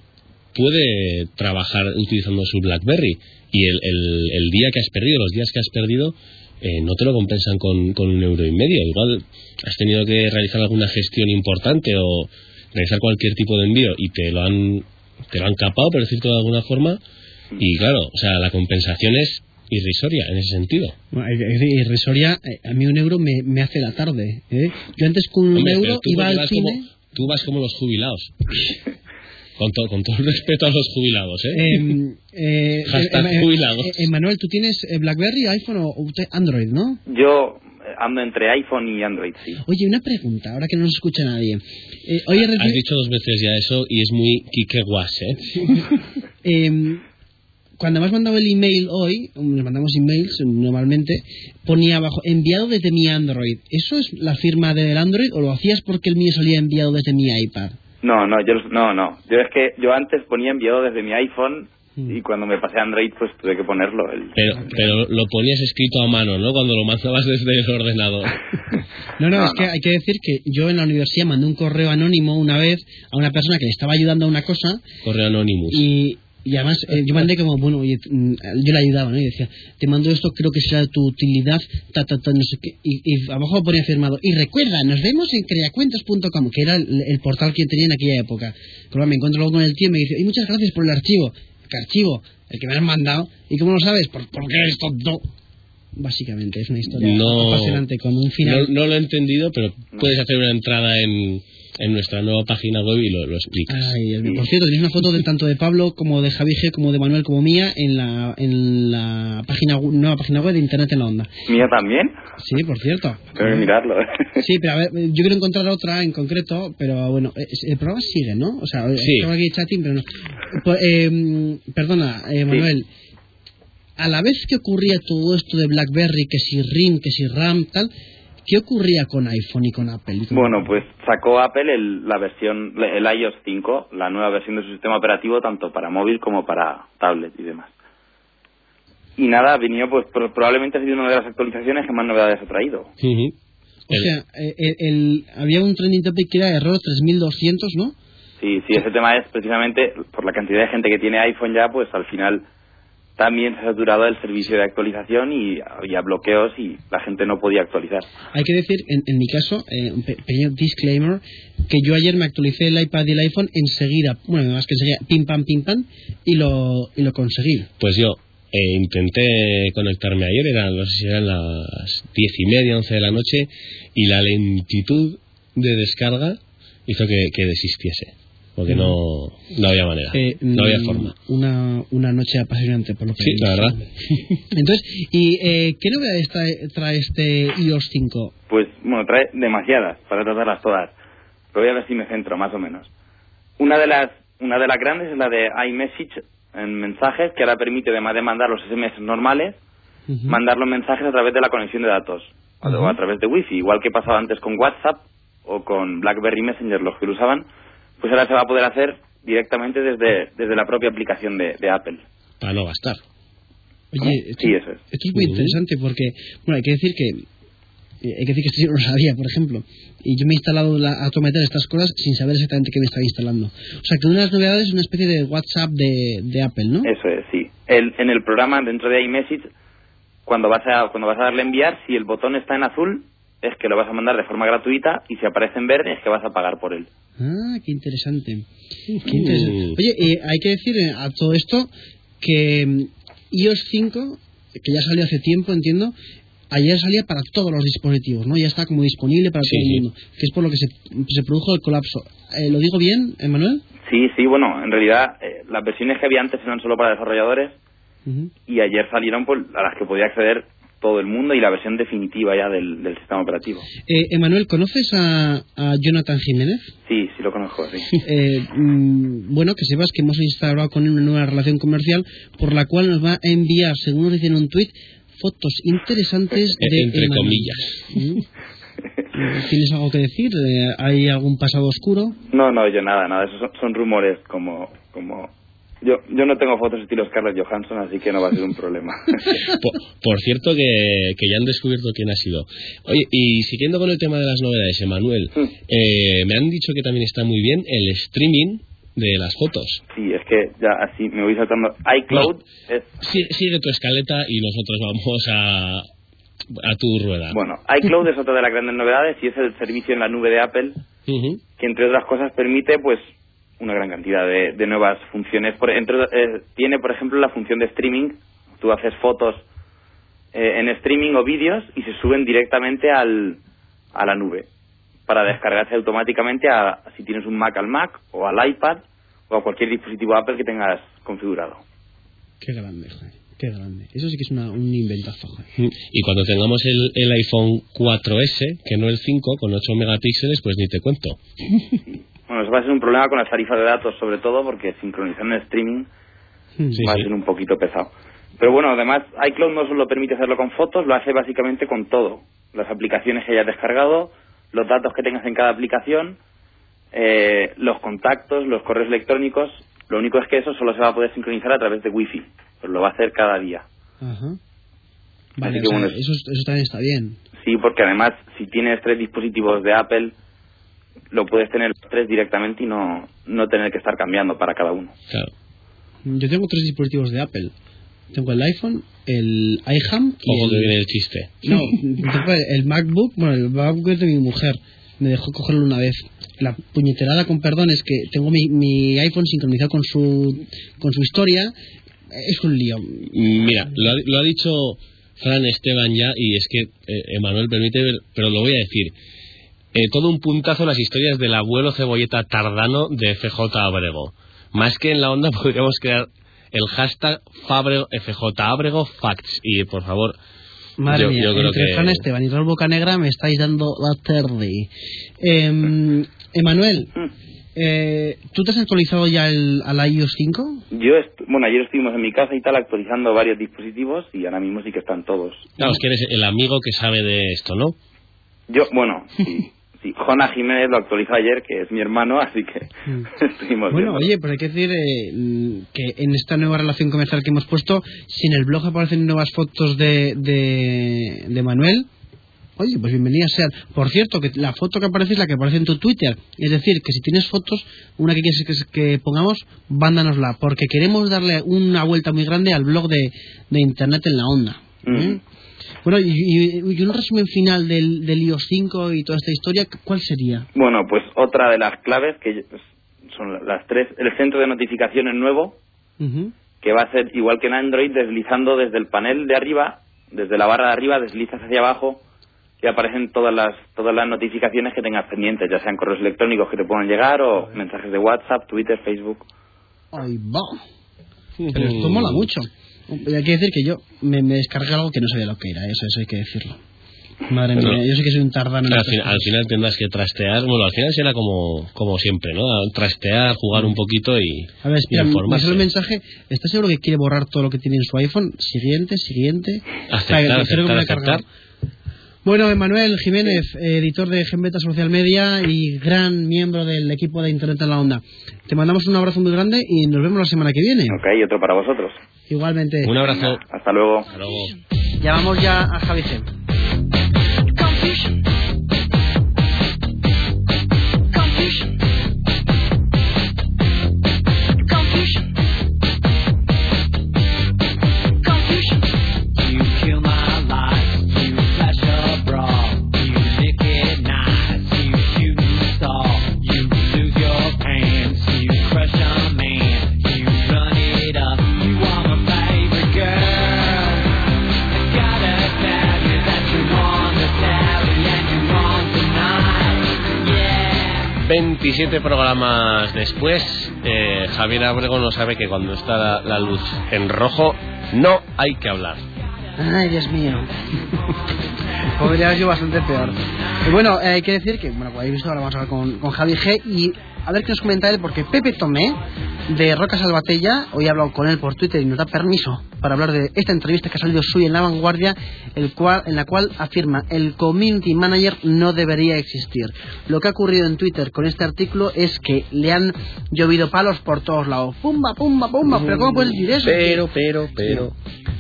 S4: puede trabajar utilizando su BlackBerry y el, el, el día que has perdido, los días que has perdido, eh, no te lo compensan con, con un euro y medio. Igual has tenido que realizar alguna gestión importante o realizar cualquier tipo de envío y te lo han te lo han capado, por decirlo de alguna forma, y claro, o sea, la compensación es irrisoria en ese sentido.
S2: Bueno, irrisoria, eh, a mí un euro me, me hace la tarde. ¿eh? Yo antes con un
S4: Hombre,
S2: euro
S4: tú
S2: iba al
S4: vas
S2: cine.
S4: Como, tú vas como los jubilados. con, to- con todo el respeto a los jubilados, ¿eh?
S2: Em, eh,
S4: Hashtag
S2: eh, eh,
S4: jubilados.
S2: eh, Manuel, tú tienes eh, BlackBerry, iPhone o Android, ¿no?
S18: Yo ando entre iPhone y Android, sí.
S2: Oye, una pregunta, ahora que no nos escucha nadie. Eh, hoy he
S4: Has dicho dos veces ya eso y es muy Kike Guas, ¿eh?
S2: Em, cuando me has mandado el email hoy, nos mandamos emails normalmente, ponía abajo enviado desde mi Android. ¿Eso es la firma del Android o lo hacías porque el mío salía enviado desde mi iPad?
S18: No, no, yo no, no. Yo es que yo antes ponía enviado desde mi iPhone y cuando me pasé a Android pues tuve que ponerlo. El...
S4: Pero, pero lo ponías escrito a mano, ¿no? Cuando lo mandabas desde el ordenador.
S2: No, no, es que hay que decir que yo en la universidad mandé un correo anónimo una vez a una persona que le estaba ayudando a una cosa
S4: Correo Anonymous.
S2: y, y además eh, yo mandé como, bueno, oye, mm, yo le ayudaba, ¿no? Y decía, te mando esto, creo que será de tu utilidad, ta, ta, ta, no sé qué. Y, y abajo ponía firmado. Y recuerda, nos vemos en creacuentos.com, que era el, el portal que tenía en aquella época. Claro, me encuentro luego con el tío y me dice, y muchas gracias por el archivo. ¿Qué archivo? El que me has mandado. ¿Y cómo lo sabes? Por, porque eres tonto. Básicamente, es una historia
S4: No,
S2: apasionante con un final.
S4: no, no lo he entendido, pero puedes hacer una entrada en, en nuestra nueva página web y lo, lo explicas.
S2: Ay, el- por cierto, tenéis una foto de tanto de Pablo como de Javi G, como de Manuel como mía en la, en la página nueva página web de Internet en la Onda.
S18: ¿Mía también?
S2: Sí, por cierto.
S18: Tengo que mirarlo.
S2: Sí, pero a ver, yo quiero encontrar otra en concreto, pero bueno, es- el programa sigue, ¿no? O sea,
S4: Sí.
S2: estaba aquí chatting, pero no. Pues, eh, perdona, eh, Manuel. A la vez que ocurría todo esto de BlackBerry, que si RIM, que si RAM, tal, ¿qué ocurría con iPhone y con Apple? Y con-
S18: Bueno, pues sacó Apple el, la versión, el iOS 5, la nueva versión de su sistema operativo, tanto para móvil como para tablet y demás. Y nada, ha venido, pues pro- probablemente ha sido una de las actualizaciones que más novedades ha traído.
S2: O sea, eh, el- el- había un trending topic que era error 3200, ¿no?
S18: Sí, sí, ese tema es precisamente por la cantidad de gente que tiene iPhone ya, pues al final también se ha saturado el servicio de actualización y había bloqueos y la gente no podía actualizar.
S2: Hay que decir, en, en mi caso, eh, un pe- pequeño disclaimer, que yo ayer me actualicé el iPad y el iPhone enseguida, bueno, más que enseguida, pim pam, pim pam, y lo, y lo conseguí.
S4: Pues yo eh, intenté conectarme ayer, eran, no sé si eran las diez y media, once de la noche, y la lentitud de descarga hizo que, que desistiese, porque no, no había manera,
S2: Eh,
S4: no había forma.
S2: Una, una noche apasionante, por lo que
S4: Sí, la verdad.
S2: Entonces, ¿y eh, qué novedades trae, trae este iOS 5?
S18: Pues bueno, trae demasiadas para tratarlas todas. Pero voy a ver si me centro, más o menos. Una de las, una de las grandes es la de iMessage en mensajes, que ahora permite, además de mandar los SMS normales, mandar los mensajes a través de la conexión de datos de- o a través de Wi-Fi, igual que pasaba antes con WhatsApp o con BlackBerry Messenger, los que lo usaban, pues ahora se va a poder hacer directamente desde, desde la propia aplicación de, de Apple.
S4: Para no gastar.
S2: Oye, esto,
S18: Sí, eso es.
S2: esto es muy interesante porque, bueno, hay que decir que eh, hay que decir que esto yo no lo sabía, por ejemplo. Y yo me he instalado la Autometer estas cosas sin saber exactamente qué me estaba instalando. O sea, que una de las novedades es una especie de WhatsApp de, de Apple, ¿no?
S18: Eso es, sí. El, en el programa, dentro de iMessage, cuando vas, a, cuando vas a darle a enviar, si el botón está en azul, es que lo vas a mandar de forma gratuita y si aparece en verde, es que vas a pagar por él.
S2: Ah, qué interesante. Qué interesante. Oye, eh, hay que decir eh, a todo esto que mm, iOS 5, que ya salió hace tiempo, entiendo, ayer salía para todos los dispositivos, ¿no? Ya está como disponible para
S18: Sí,
S2: todo el mundo. Que es por lo que se, se produjo el colapso. Eh, ¿Lo digo bien, Emanuel?
S18: Sí, sí, bueno, en realidad eh, las versiones que había antes eran solo para desarrolladores y ayer salieron pues, a las que podía acceder todo el mundo y la versión definitiva ya del, del sistema operativo.
S2: Eh, Emanuel, ¿conoces a, a Jonathan Jiménez?
S18: Sí, sí lo conozco, sí.
S2: Eh, mm, bueno, que sepas que hemos instaurado con él una nueva relación comercial por la cual nos va a enviar, según nos dice en un tuit, fotos interesantes de
S4: Entre
S2: Emanuel.
S4: comillas.
S2: ¿Mm? ¿Tienes algo que decir? Eh, ¿Hay algún pasado oscuro?
S18: No, no, yo nada, nada, esos son, son rumores como... como... Yo, yo no tengo fotos estilo Scarlett Johansson, así que no va a ser un problema.
S4: Por, por cierto, que, que ya han descubierto quién ha sido. Oye, y siguiendo con el tema de las novedades, Emanuel, eh, me han dicho que también está muy bien el streaming de las fotos.
S18: sí, es que ya así me voy saltando. iCloud es
S4: Sí- sigue tu escaleta y nosotros vamos a, a tu rueda.
S18: Bueno, iCloud es otra de las grandes novedades y es el servicio en la nube de Apple que entre otras cosas permite pues una gran cantidad de, de nuevas funciones. Por, entre, eh, tiene, por ejemplo, la función de streaming. Tú haces fotos eh, en streaming o vídeos y se suben directamente al, a la nube para descargarse automáticamente a, si tienes un Mac al Mac o al iPad o a cualquier dispositivo Apple que tengas configurado.
S2: Qué grande, qué grande. Eso sí que es una, un inventazo.
S4: Y cuando tengamos el, el iPhone 4S, que no el 5, con 8 megapíxeles, pues ni te cuento.
S18: Bueno, eso va a ser un problema con las tarifas de datos, sobre todo porque sincronizar en streaming
S4: Sí,
S18: va a ser un poquito pesado. Pero bueno, además iCloud no solo permite hacerlo con fotos, lo hace básicamente con todo. Las aplicaciones que hayas descargado, los datos que tengas en cada aplicación, eh, los contactos, los correos electrónicos. Lo único es que eso solo se va a poder sincronizar a través de Wi-Fi. Pues lo va a hacer cada día.
S2: Ajá. Vale,
S18: que
S2: o sea,
S18: bueno,
S2: eso, eso también está bien.
S18: Sí, porque además si tienes tres dispositivos de Apple, lo puedes tener los tres directamente y no, no tener que estar cambiando para cada uno.
S2: Yo tengo tres dispositivos de Apple. Tengo el iPhone, el iHam y
S4: Ojo que
S2: el...
S4: viene el chiste.
S2: No, tengo el MacBook, bueno, el MacBook es de mi mujer. Me dejó cogerlo una vez. La puñeterada, con perdón, es que tengo mi, mi iPhone sincronizado con su, con su historia. Es un lío.
S4: Mira, lo ha, lo ha dicho Fran Esteban ya, y es que eh, Emanuel permite, ver, pero lo voy a decir. Eh, todo un puntazo las historias del abuelo cebolleta tardano de FJ Abrego. Más que en la onda podríamos crear el hashtag Fabrego, FJ Abrego Facts. Y por favor,
S2: Madre
S4: yo,
S2: mía,
S4: yo creo
S2: entre
S4: que...
S2: Fran Esteban y Raúl Bocanegra me estáis dando la tarde. Em, Emanuel, eh, ¿tú te has actualizado ya el, al iOS 5?
S18: Yo, est- bueno, ayer estuvimos en mi casa y tal actualizando varios dispositivos y ahora mismo sí que están todos.
S4: Claro, es que eres el amigo que sabe de esto, ¿no?
S18: Yo, bueno, sí, sí, Jona Jiménez lo actualizó ayer, que es mi hermano, así que estuvimos
S2: Bueno,
S18: viendo.
S2: oye, pues hay que decir eh, mm, que en esta nueva relación comercial que hemos puesto, si en el blog aparecen nuevas fotos de, de, de Manuel, oye, pues bienvenidas sean. Por cierto, que la foto que aparece es la que aparece en tu Twitter. Es decir, que si tienes fotos, una que quieres que, pongamos, mándanosla, porque queremos darle una vuelta muy grande al blog de, de Internet en la onda. ¿eh? Bueno, y, y- y un resumen final del, del iOS 5 y toda esta historia, ¿cuál sería?
S18: Bueno, pues otra de las claves que son las tres, el centro de notificaciones nuevo, que va a ser igual que en Android, deslizando desde el panel de arriba, desde la barra de arriba, deslizas hacia abajo y aparecen todas las todas las notificaciones que tengas pendientes, ya sean correos electrónicos que te puedan llegar o mensajes de WhatsApp, Twitter, Facebook.
S2: Ahí va. Pero esto mola mucho. Hay que decir que yo me, me descargué algo que no sabía lo que era, eso, eso hay que decirlo. Madre mía, yo sé que soy un tardano.
S4: Al, fin- al final tendrás que trastear, bueno, al final será como, como siempre, ¿no? Trastear, jugar un poquito y,
S2: A ver, espera, sale el mensaje. ¿Estás seguro que quiere borrar todo lo que tiene en su iPhone? Siguiente, siguiente.
S4: Aceptar,
S2: he
S4: aceptar,
S2: cargado. Bueno, Emanuel Jiménez, editor de Genbeta Social Media y gran miembro del equipo de Internet en la Onda. Te mandamos un abrazo muy grande y nos vemos la semana que viene.
S18: Ok, y otro para vosotros.
S2: Igualmente.
S4: Un abrazo.
S18: Hasta luego.
S4: Hasta luego.
S2: Llamamos ya a Javi G.
S4: 27 programas después, eh, Javier Abrego no sabe que cuando está la, la luz en rojo no hay que hablar.
S2: Ay, Dios mío. Podría haber sido bastante peor. Y bueno, eh, hay que decir que, bueno, como habéis visto, ahora vamos a hablar con, con Javi G. Y a ver qué nos comenta él, porque Pepe Tomé, de Roca Salvatella, hoy he hablado con él por Twitter y nos da permiso para hablar de esta entrevista que ha salido suya en La Vanguardia, el cual, en la cual afirma el Community Manager no debería existir. Lo que ha ocurrido en Twitter con este artículo es que le han llovido palos por todos lados. Pumba, pumba, pumba. ¿Pero cómo puedes decir eso?
S4: Pero, pero, pero.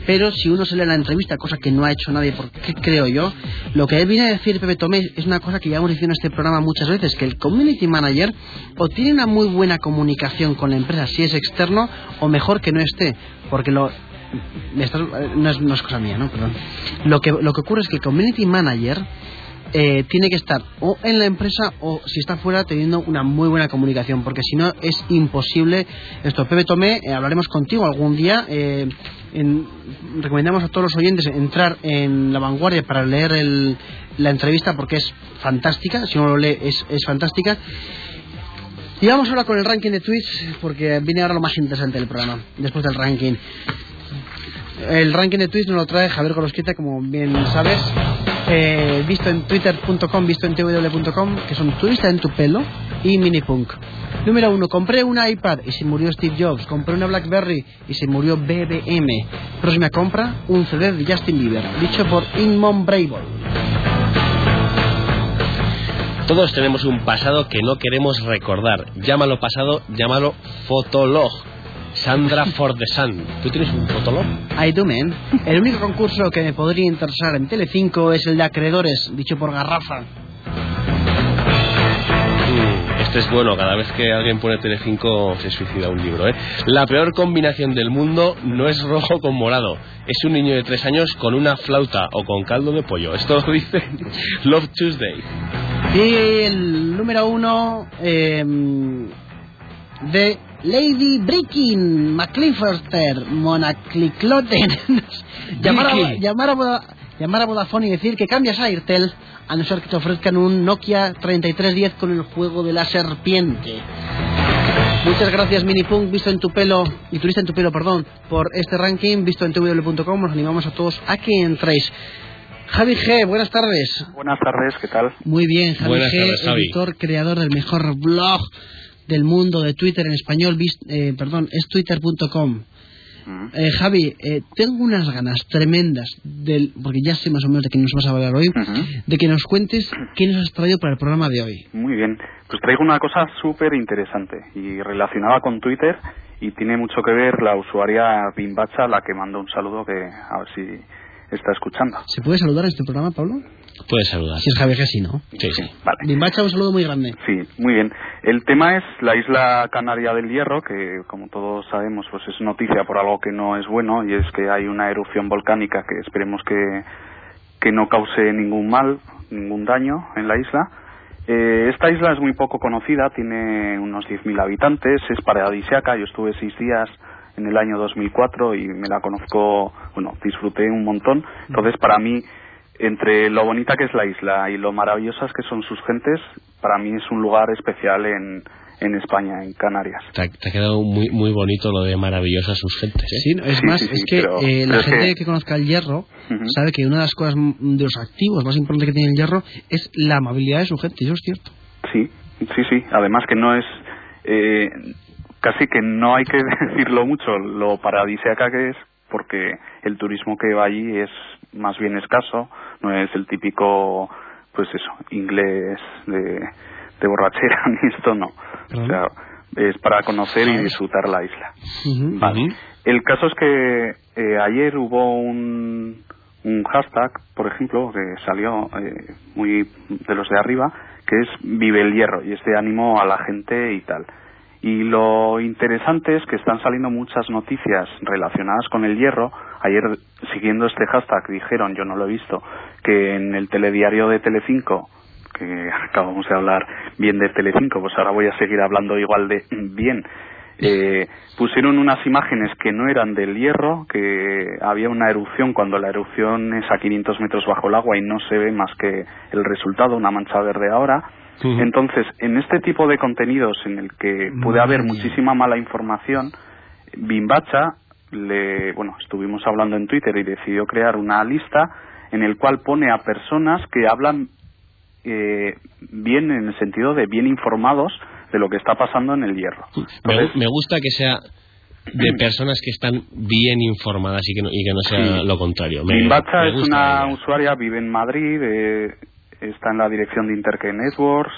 S2: Pero si uno se lee la entrevista, cosa que no ha hecho nadie, porque creo yo, lo que él viene a decir Pepe Tomé es una cosa que ya hemos dicho en este programa muchas veces, que el community manager o tiene una muy buena comunicación con la empresa si es externo, o mejor que no esté, porque lo no, es, no es cosa mía, ¿no? Perdón. Lo que, lo que ocurre es que el community manager eh, tiene que estar o en la empresa o si está fuera teniendo una muy buena comunicación, porque si no es imposible esto. Pepe Tomé, eh, hablaremos contigo algún día. eh, en- recomendamos a todos los oyentes entrar en la vanguardia para leer el- la entrevista porque es fantástica. Si uno lo lee, es, es fantástica. Y vamos ahora con el ranking de tweets, porque viene ahora lo más interesante del programa, después del ranking. El ranking de tweets nos lo trae Javier Gorosquita, como bien sabes. Eh, visto en twitter.com, visto en tw.com, que son turista en tu pelo y minipunk. Número uno, compré una iPad y se murió Steve Jobs. Compré una BlackBerry y se murió BBM. Próxima compra, un CD de Justin Bieber, dicho por Inmon Brable.
S4: Todos tenemos un pasado que no queremos recordar. Llámalo pasado, llámalo fotolog. Sandra for the Sun. ¿Tú tienes un fotolog?
S2: I do, man. El único concurso que me podría interesar en Telecinco es el de acreedores, dicho por Garrafa.
S4: Mm, Este es bueno, cada vez que alguien pone Telecinco se suicida un libro, ¿eh? La peor combinación del mundo no es rojo con morado, es un niño de tres años con una flauta o con caldo de pollo. Esto lo dice Love Tuesday.
S2: Y el número uno eh, de Lady Brickin, McClifferter, Monaclicloten. llamar, a, llamar, a, llamar a Vodafone y decir que cambias a Airtel, a no ser que te ofrezcan un Nokia 3310 con el juego de la serpiente. Muchas gracias Minipunk, visto en tu pelo, y turista en tu pelo, perdón, por este ranking, visto en tw.com, nos animamos a todos a que entréis. Javi G, buenas tardes.
S19: Buenas tardes, ¿qué tal?
S2: Muy bien, Javi
S19: Buenas
S2: G,
S19: tardes, Javi.
S2: editor, creador del mejor blog del mundo de Twitter en español, eh, perdón, es twitter.com.
S19: Mm.
S2: Eh, Javi, eh, tengo unas ganas tremendas, del, porque ya sé más o menos de qué nos vas a hablar hoy, de que nos cuentes qué nos has traído para el programa de hoy.
S19: Muy bien. Pues traigo una cosa súper interesante y relacionada con Twitter y tiene mucho que ver la usuaria Bimbacha, a la que mando un saludo que a ver si está escuchando.
S2: ¿Se puede saludar en este programa, Pablo?
S4: Puedes saludar.
S2: Si es Javi G, sí, ¿no?
S4: Sí, sí.
S19: Vale.
S2: Bimbacha, un saludo muy grande.
S19: Sí, muy bien. El tema es la isla canaria del Hierro, que como todos sabemos, pues es noticia por algo que no es bueno, y es que hay una erupción volcánica que esperemos que, que no cause ningún mal, ningún daño en la isla. Eh, esta isla es muy poco conocida, tiene unos 10.000 habitantes, es paradisíaca, yo estuve seis días en el año 2004 y me la conozco, bueno, disfruté un montón. Entonces, para mí, entre lo bonita que es la isla y lo maravillosas que son sus gentes, para mí es un lugar especial en, en España, en Canarias.
S4: Te ha, te ha quedado muy, muy bonito lo de maravillosas sus gentes, ¿eh?
S2: Sí, es más, es que
S19: pero-
S2: eh, la gente
S19: que-
S2: que... conozca el hierro sabe que una de las cosas de los activos más importantes que tiene el hierro es la amabilidad de su gente, y eso es cierto.
S19: Sí, sí, sí. Además que no es... eh, casi que no hay que decirlo mucho lo paradisíaca que es, porque el turismo que va allí es más bien escaso, no es el típico, pues eso, inglés de, de borrachera, ni esto no. O sea, es para conocer y disfrutar la isla. Vale. El caso es que eh, ayer hubo un, un hashtag, por ejemplo, que salió eh, muy de los de arriba, que es Vive el Hierro, y este ánimo a la gente y tal. Y lo interesante es que están saliendo muchas noticias relacionadas con el hierro. Ayer, siguiendo este hashtag, dijeron, yo no lo he visto, que en el telediario de Telecinco, que acabamos de hablar bien de Telecinco, pues ahora voy a seguir hablando igual de bien, eh, pusieron unas imágenes que no eran del hierro, que había una erupción cuando la erupción es a 500 metros bajo el agua y no se ve más que el resultado, una mancha verde ahora. Entonces, en este tipo de contenidos en el que puede haber muchísima mala información, Bimbacha, le, bueno, estuvimos hablando en Twitter y decidió crear una lista en el cual pone a personas que hablan eh, bien en el sentido de bien informados de lo que está pasando en el hierro.
S4: Me, gu- me gusta que sea de personas que están bien informadas y que no, y que no sea
S19: Sí.
S4: lo contrario. Me,
S19: Bimbacha
S4: me
S19: es una usuaria, vive en Madrid, eh, está en la dirección de Interque Networks,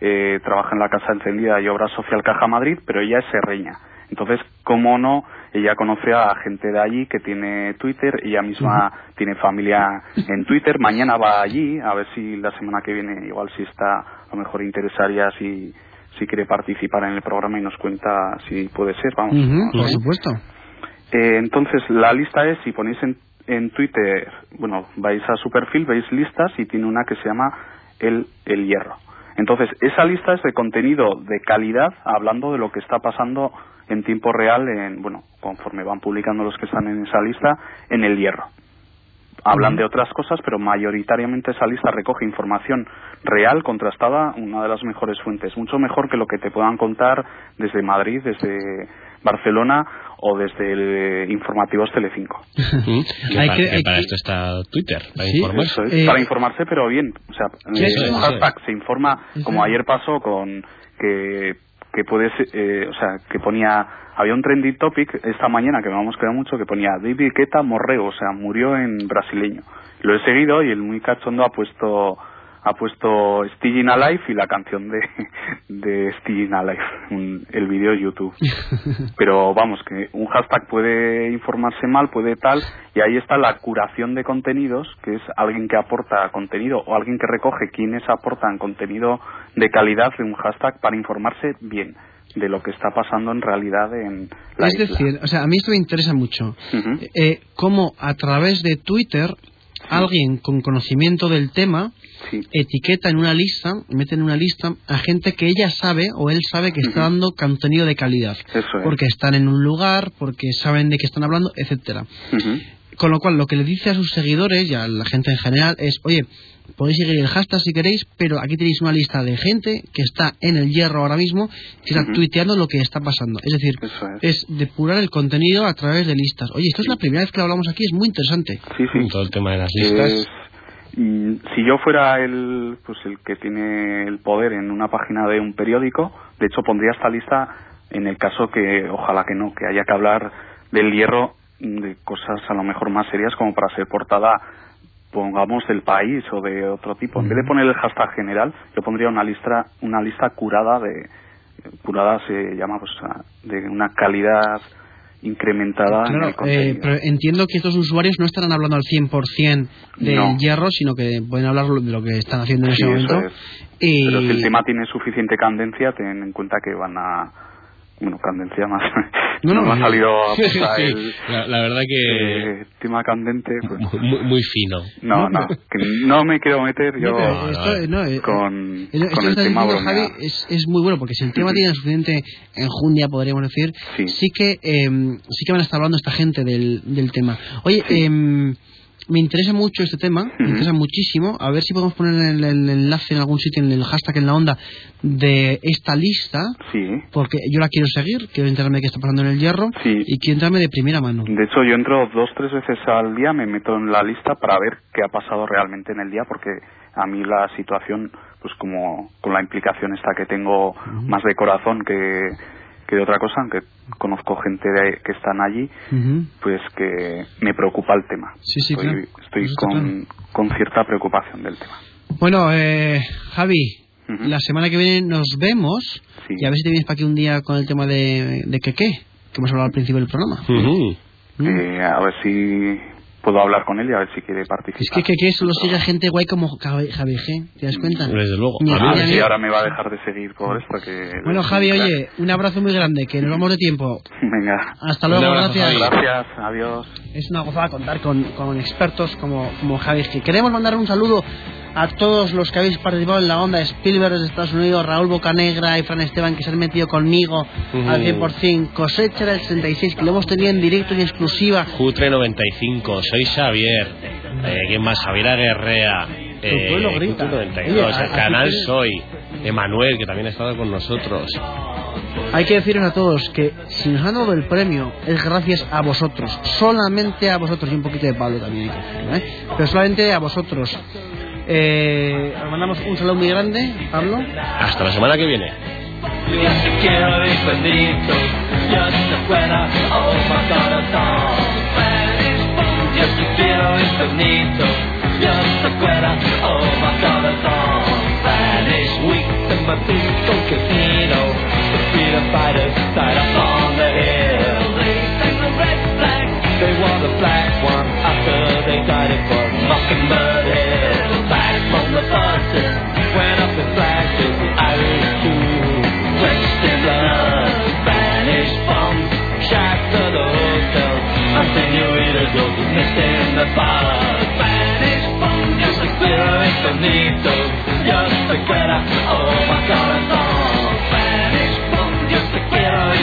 S19: eh, trabaja en la Casa Encendida y Obra Social Caja Madrid, pero ella es serreña. Entonces, cómo no, ella conoce a gente de allí que tiene Twitter, ella misma tiene familia en Twitter, mañana va allí, a ver si la semana que viene igual si está a lo mejor interesaría si, si quiere participar en el programa y nos cuenta si puede ser, vamos.
S2: Por supuesto.
S19: Eh, entonces, la lista es, si ponéis en, en Twitter, bueno, vais a su perfil, veis listas y tiene una que se llama El, el Hierro. Entonces, esa lista es de contenido de calidad, hablando de lo que está pasando en tiempo real, en, bueno, conforme van publicando los que están en esa lista, en El Hierro. Hablan de otras cosas, pero mayoritariamente esa lista recoge información real, contrastada, una de las mejores fuentes, mucho mejor que lo que te puedan contar desde Madrid, desde Barcelona o desde el Informativos Telecinco.
S4: Que
S2: Hay
S4: para,
S2: que-
S4: que
S2: hay
S4: para
S2: que-
S4: esto está Twitter, para
S2: Sí,
S4: informarse.
S19: Es,
S2: Eh,
S19: para informarse, pero bien. O sea,
S2: es,
S19: hashtag se informa,
S2: Eso
S19: como
S2: es.
S19: ayer pasó con que que puedes, eh, o sea, que ponía, había un trending topic esta mañana que me hemos quedado mucho que ponía David Guetta morreo, o sea, murió en brasileño. Lo he seguido y el muy cachondo ha puesto ha puesto Stinging Alive y la canción de, de Stinging Alive, un- el vídeo de YouTube. Pero vamos, que un hashtag puede informarse mal, puede tal, y ahí está la curación de contenidos, que es alguien que aporta contenido o alguien que recoge quienes aportan contenido de calidad de un hashtag para informarse bien de lo que está pasando en realidad en la
S2: Es
S19: isla.
S2: decir, o sea, a mí esto me interesa mucho.
S19: Ujú.
S2: Eh, cómo a través de Twitter alguien con conocimiento del tema etiqueta en una lista, mete en una lista a gente que ella sabe o él sabe que está dando contenido de calidad.
S19: Eso es.
S2: Porque están en un lugar, porque saben de qué están hablando, etcétera. Con lo cual, lo que le dice a sus seguidores y a la gente en general es, oye, podéis seguir el hashtag si queréis, pero aquí tenéis una lista de gente que está en el hierro ahora mismo, que está
S19: Ujú.
S2: tuiteando lo que está pasando. Es decir, es depurar el contenido a través de listas. Oye, esto es la primera vez que lo hablamos aquí, es muy interesante.
S19: Sí, sí.
S4: Todo el tema de las listas.
S19: Es- si yo fuera el, pues el que tiene el poder en una página de un periódico, de hecho pondría esta lista en el caso que, ojalá que no, que haya que hablar del hierro, de cosas a lo mejor más serias como para ser portada, pongamos del país o de otro tipo. En vez de poner el hashtag general, yo pondría una lista, una lista curada de, curada se llama pues a- de una calidad incrementada en el contenido.
S2: eh, pero entiendo que estos usuarios no estarán hablando al 100% del
S19: No.
S2: hierro, sino que pueden hablar de lo que están haciendo en
S19: Sí,
S2: ese momento.
S19: es.
S2: Y...
S19: Pero si el tema tiene suficiente candencia, ten en cuenta que van a. Bueno, candencia más.
S2: No, no,
S19: me ha
S2: no.
S19: salido a
S4: Sí, sí.
S19: el
S4: La, la verdad que
S19: eh, tema candente. Pues,
S4: muy, muy fino.
S19: no, no, que no me quiero meter yo
S2: No, esto, eh, no, eh,
S19: con,
S2: eh, esto
S19: con
S2: que
S19: el tema
S2: diciendo. Javi es, es muy bueno porque si el tema tiene suficiente enjundia podríamos decir sí, que eh, sí que van a estar hablando esta gente del, del tema oye em, me interesa mucho este tema me interesa muchísimo a ver si podemos poner el, el enlace en algún sitio en el hashtag en la onda de esta lista
S19: Sí.
S2: porque yo la quiero seguir quiero enterarme de qué está pasando en el hierro
S19: Sí.
S2: y quiero enterarme de primera mano
S19: De hecho, yo entro dos, tres veces al día, me meto en la lista para ver qué ha pasado realmente en el día, porque a mí la situación, pues como con la implicación esta que tengo más de corazón que, que de otra cosa, aunque conozco gente de- que están allí, pues que me preocupa el tema.
S2: Sí, sí,
S19: estoy
S2: claro.
S19: estoy con, con cierta preocupación del tema.
S2: Bueno, eh, Javi, la semana que viene nos vemos y a ver si te vienes para aquí un día con el tema de, de que qué, que hemos hablado al principio del programa.
S19: Eh, a ver si puedo hablar con él y a ver si quiere participar.
S2: Es que que, que solo sigue gente guay como Javi, G, ¿te das cuenta?
S4: Desde luego.
S2: Ni
S19: a
S2: a
S19: ver
S2: mí,
S19: si
S2: ni a-
S19: ahora me va a dejar de seguir por esto que...
S2: Bueno, Javi, oye, un abrazo muy grande, que nos vamos de tiempo.
S19: Venga.
S2: Hasta luego,
S19: abrazo,
S2: gracias.
S19: Javi. Gracias, adiós.
S2: Es una gozada contar con, con expertos como, como Javi G. Queremos mandar un saludo a todos los que habéis participado en la onda Spielberg desde Estados Unidos, Raúl Bocanegra y Fran Esteban que se han metido conmigo al 100%, Cosecha del 66 que lo hemos tenido en directo y exclusiva.
S4: Cutre 95, soy Xavier. Eh, ¿Quién más? Javier Aguerrea. Eh,
S2: pueblo grita.
S4: Cutre 92,
S2: Oye,
S4: el canal Soy. Emanuel, que también ha estado con nosotros.
S2: Hay que deciros a todos que si nos han dado el premio es gracias a vosotros, solamente a vosotros y un poquito de Pablo también hay que decirlo, ¿eh? pero solamente a vosotros. Eh, os mandamos un saludo muy grande, Pablo.
S4: Hasta la semana que viene.
S20: Yo te quiero infinito, yo te fuera, oh my god, a algo que me stand Spanish funk is. Just oh my god,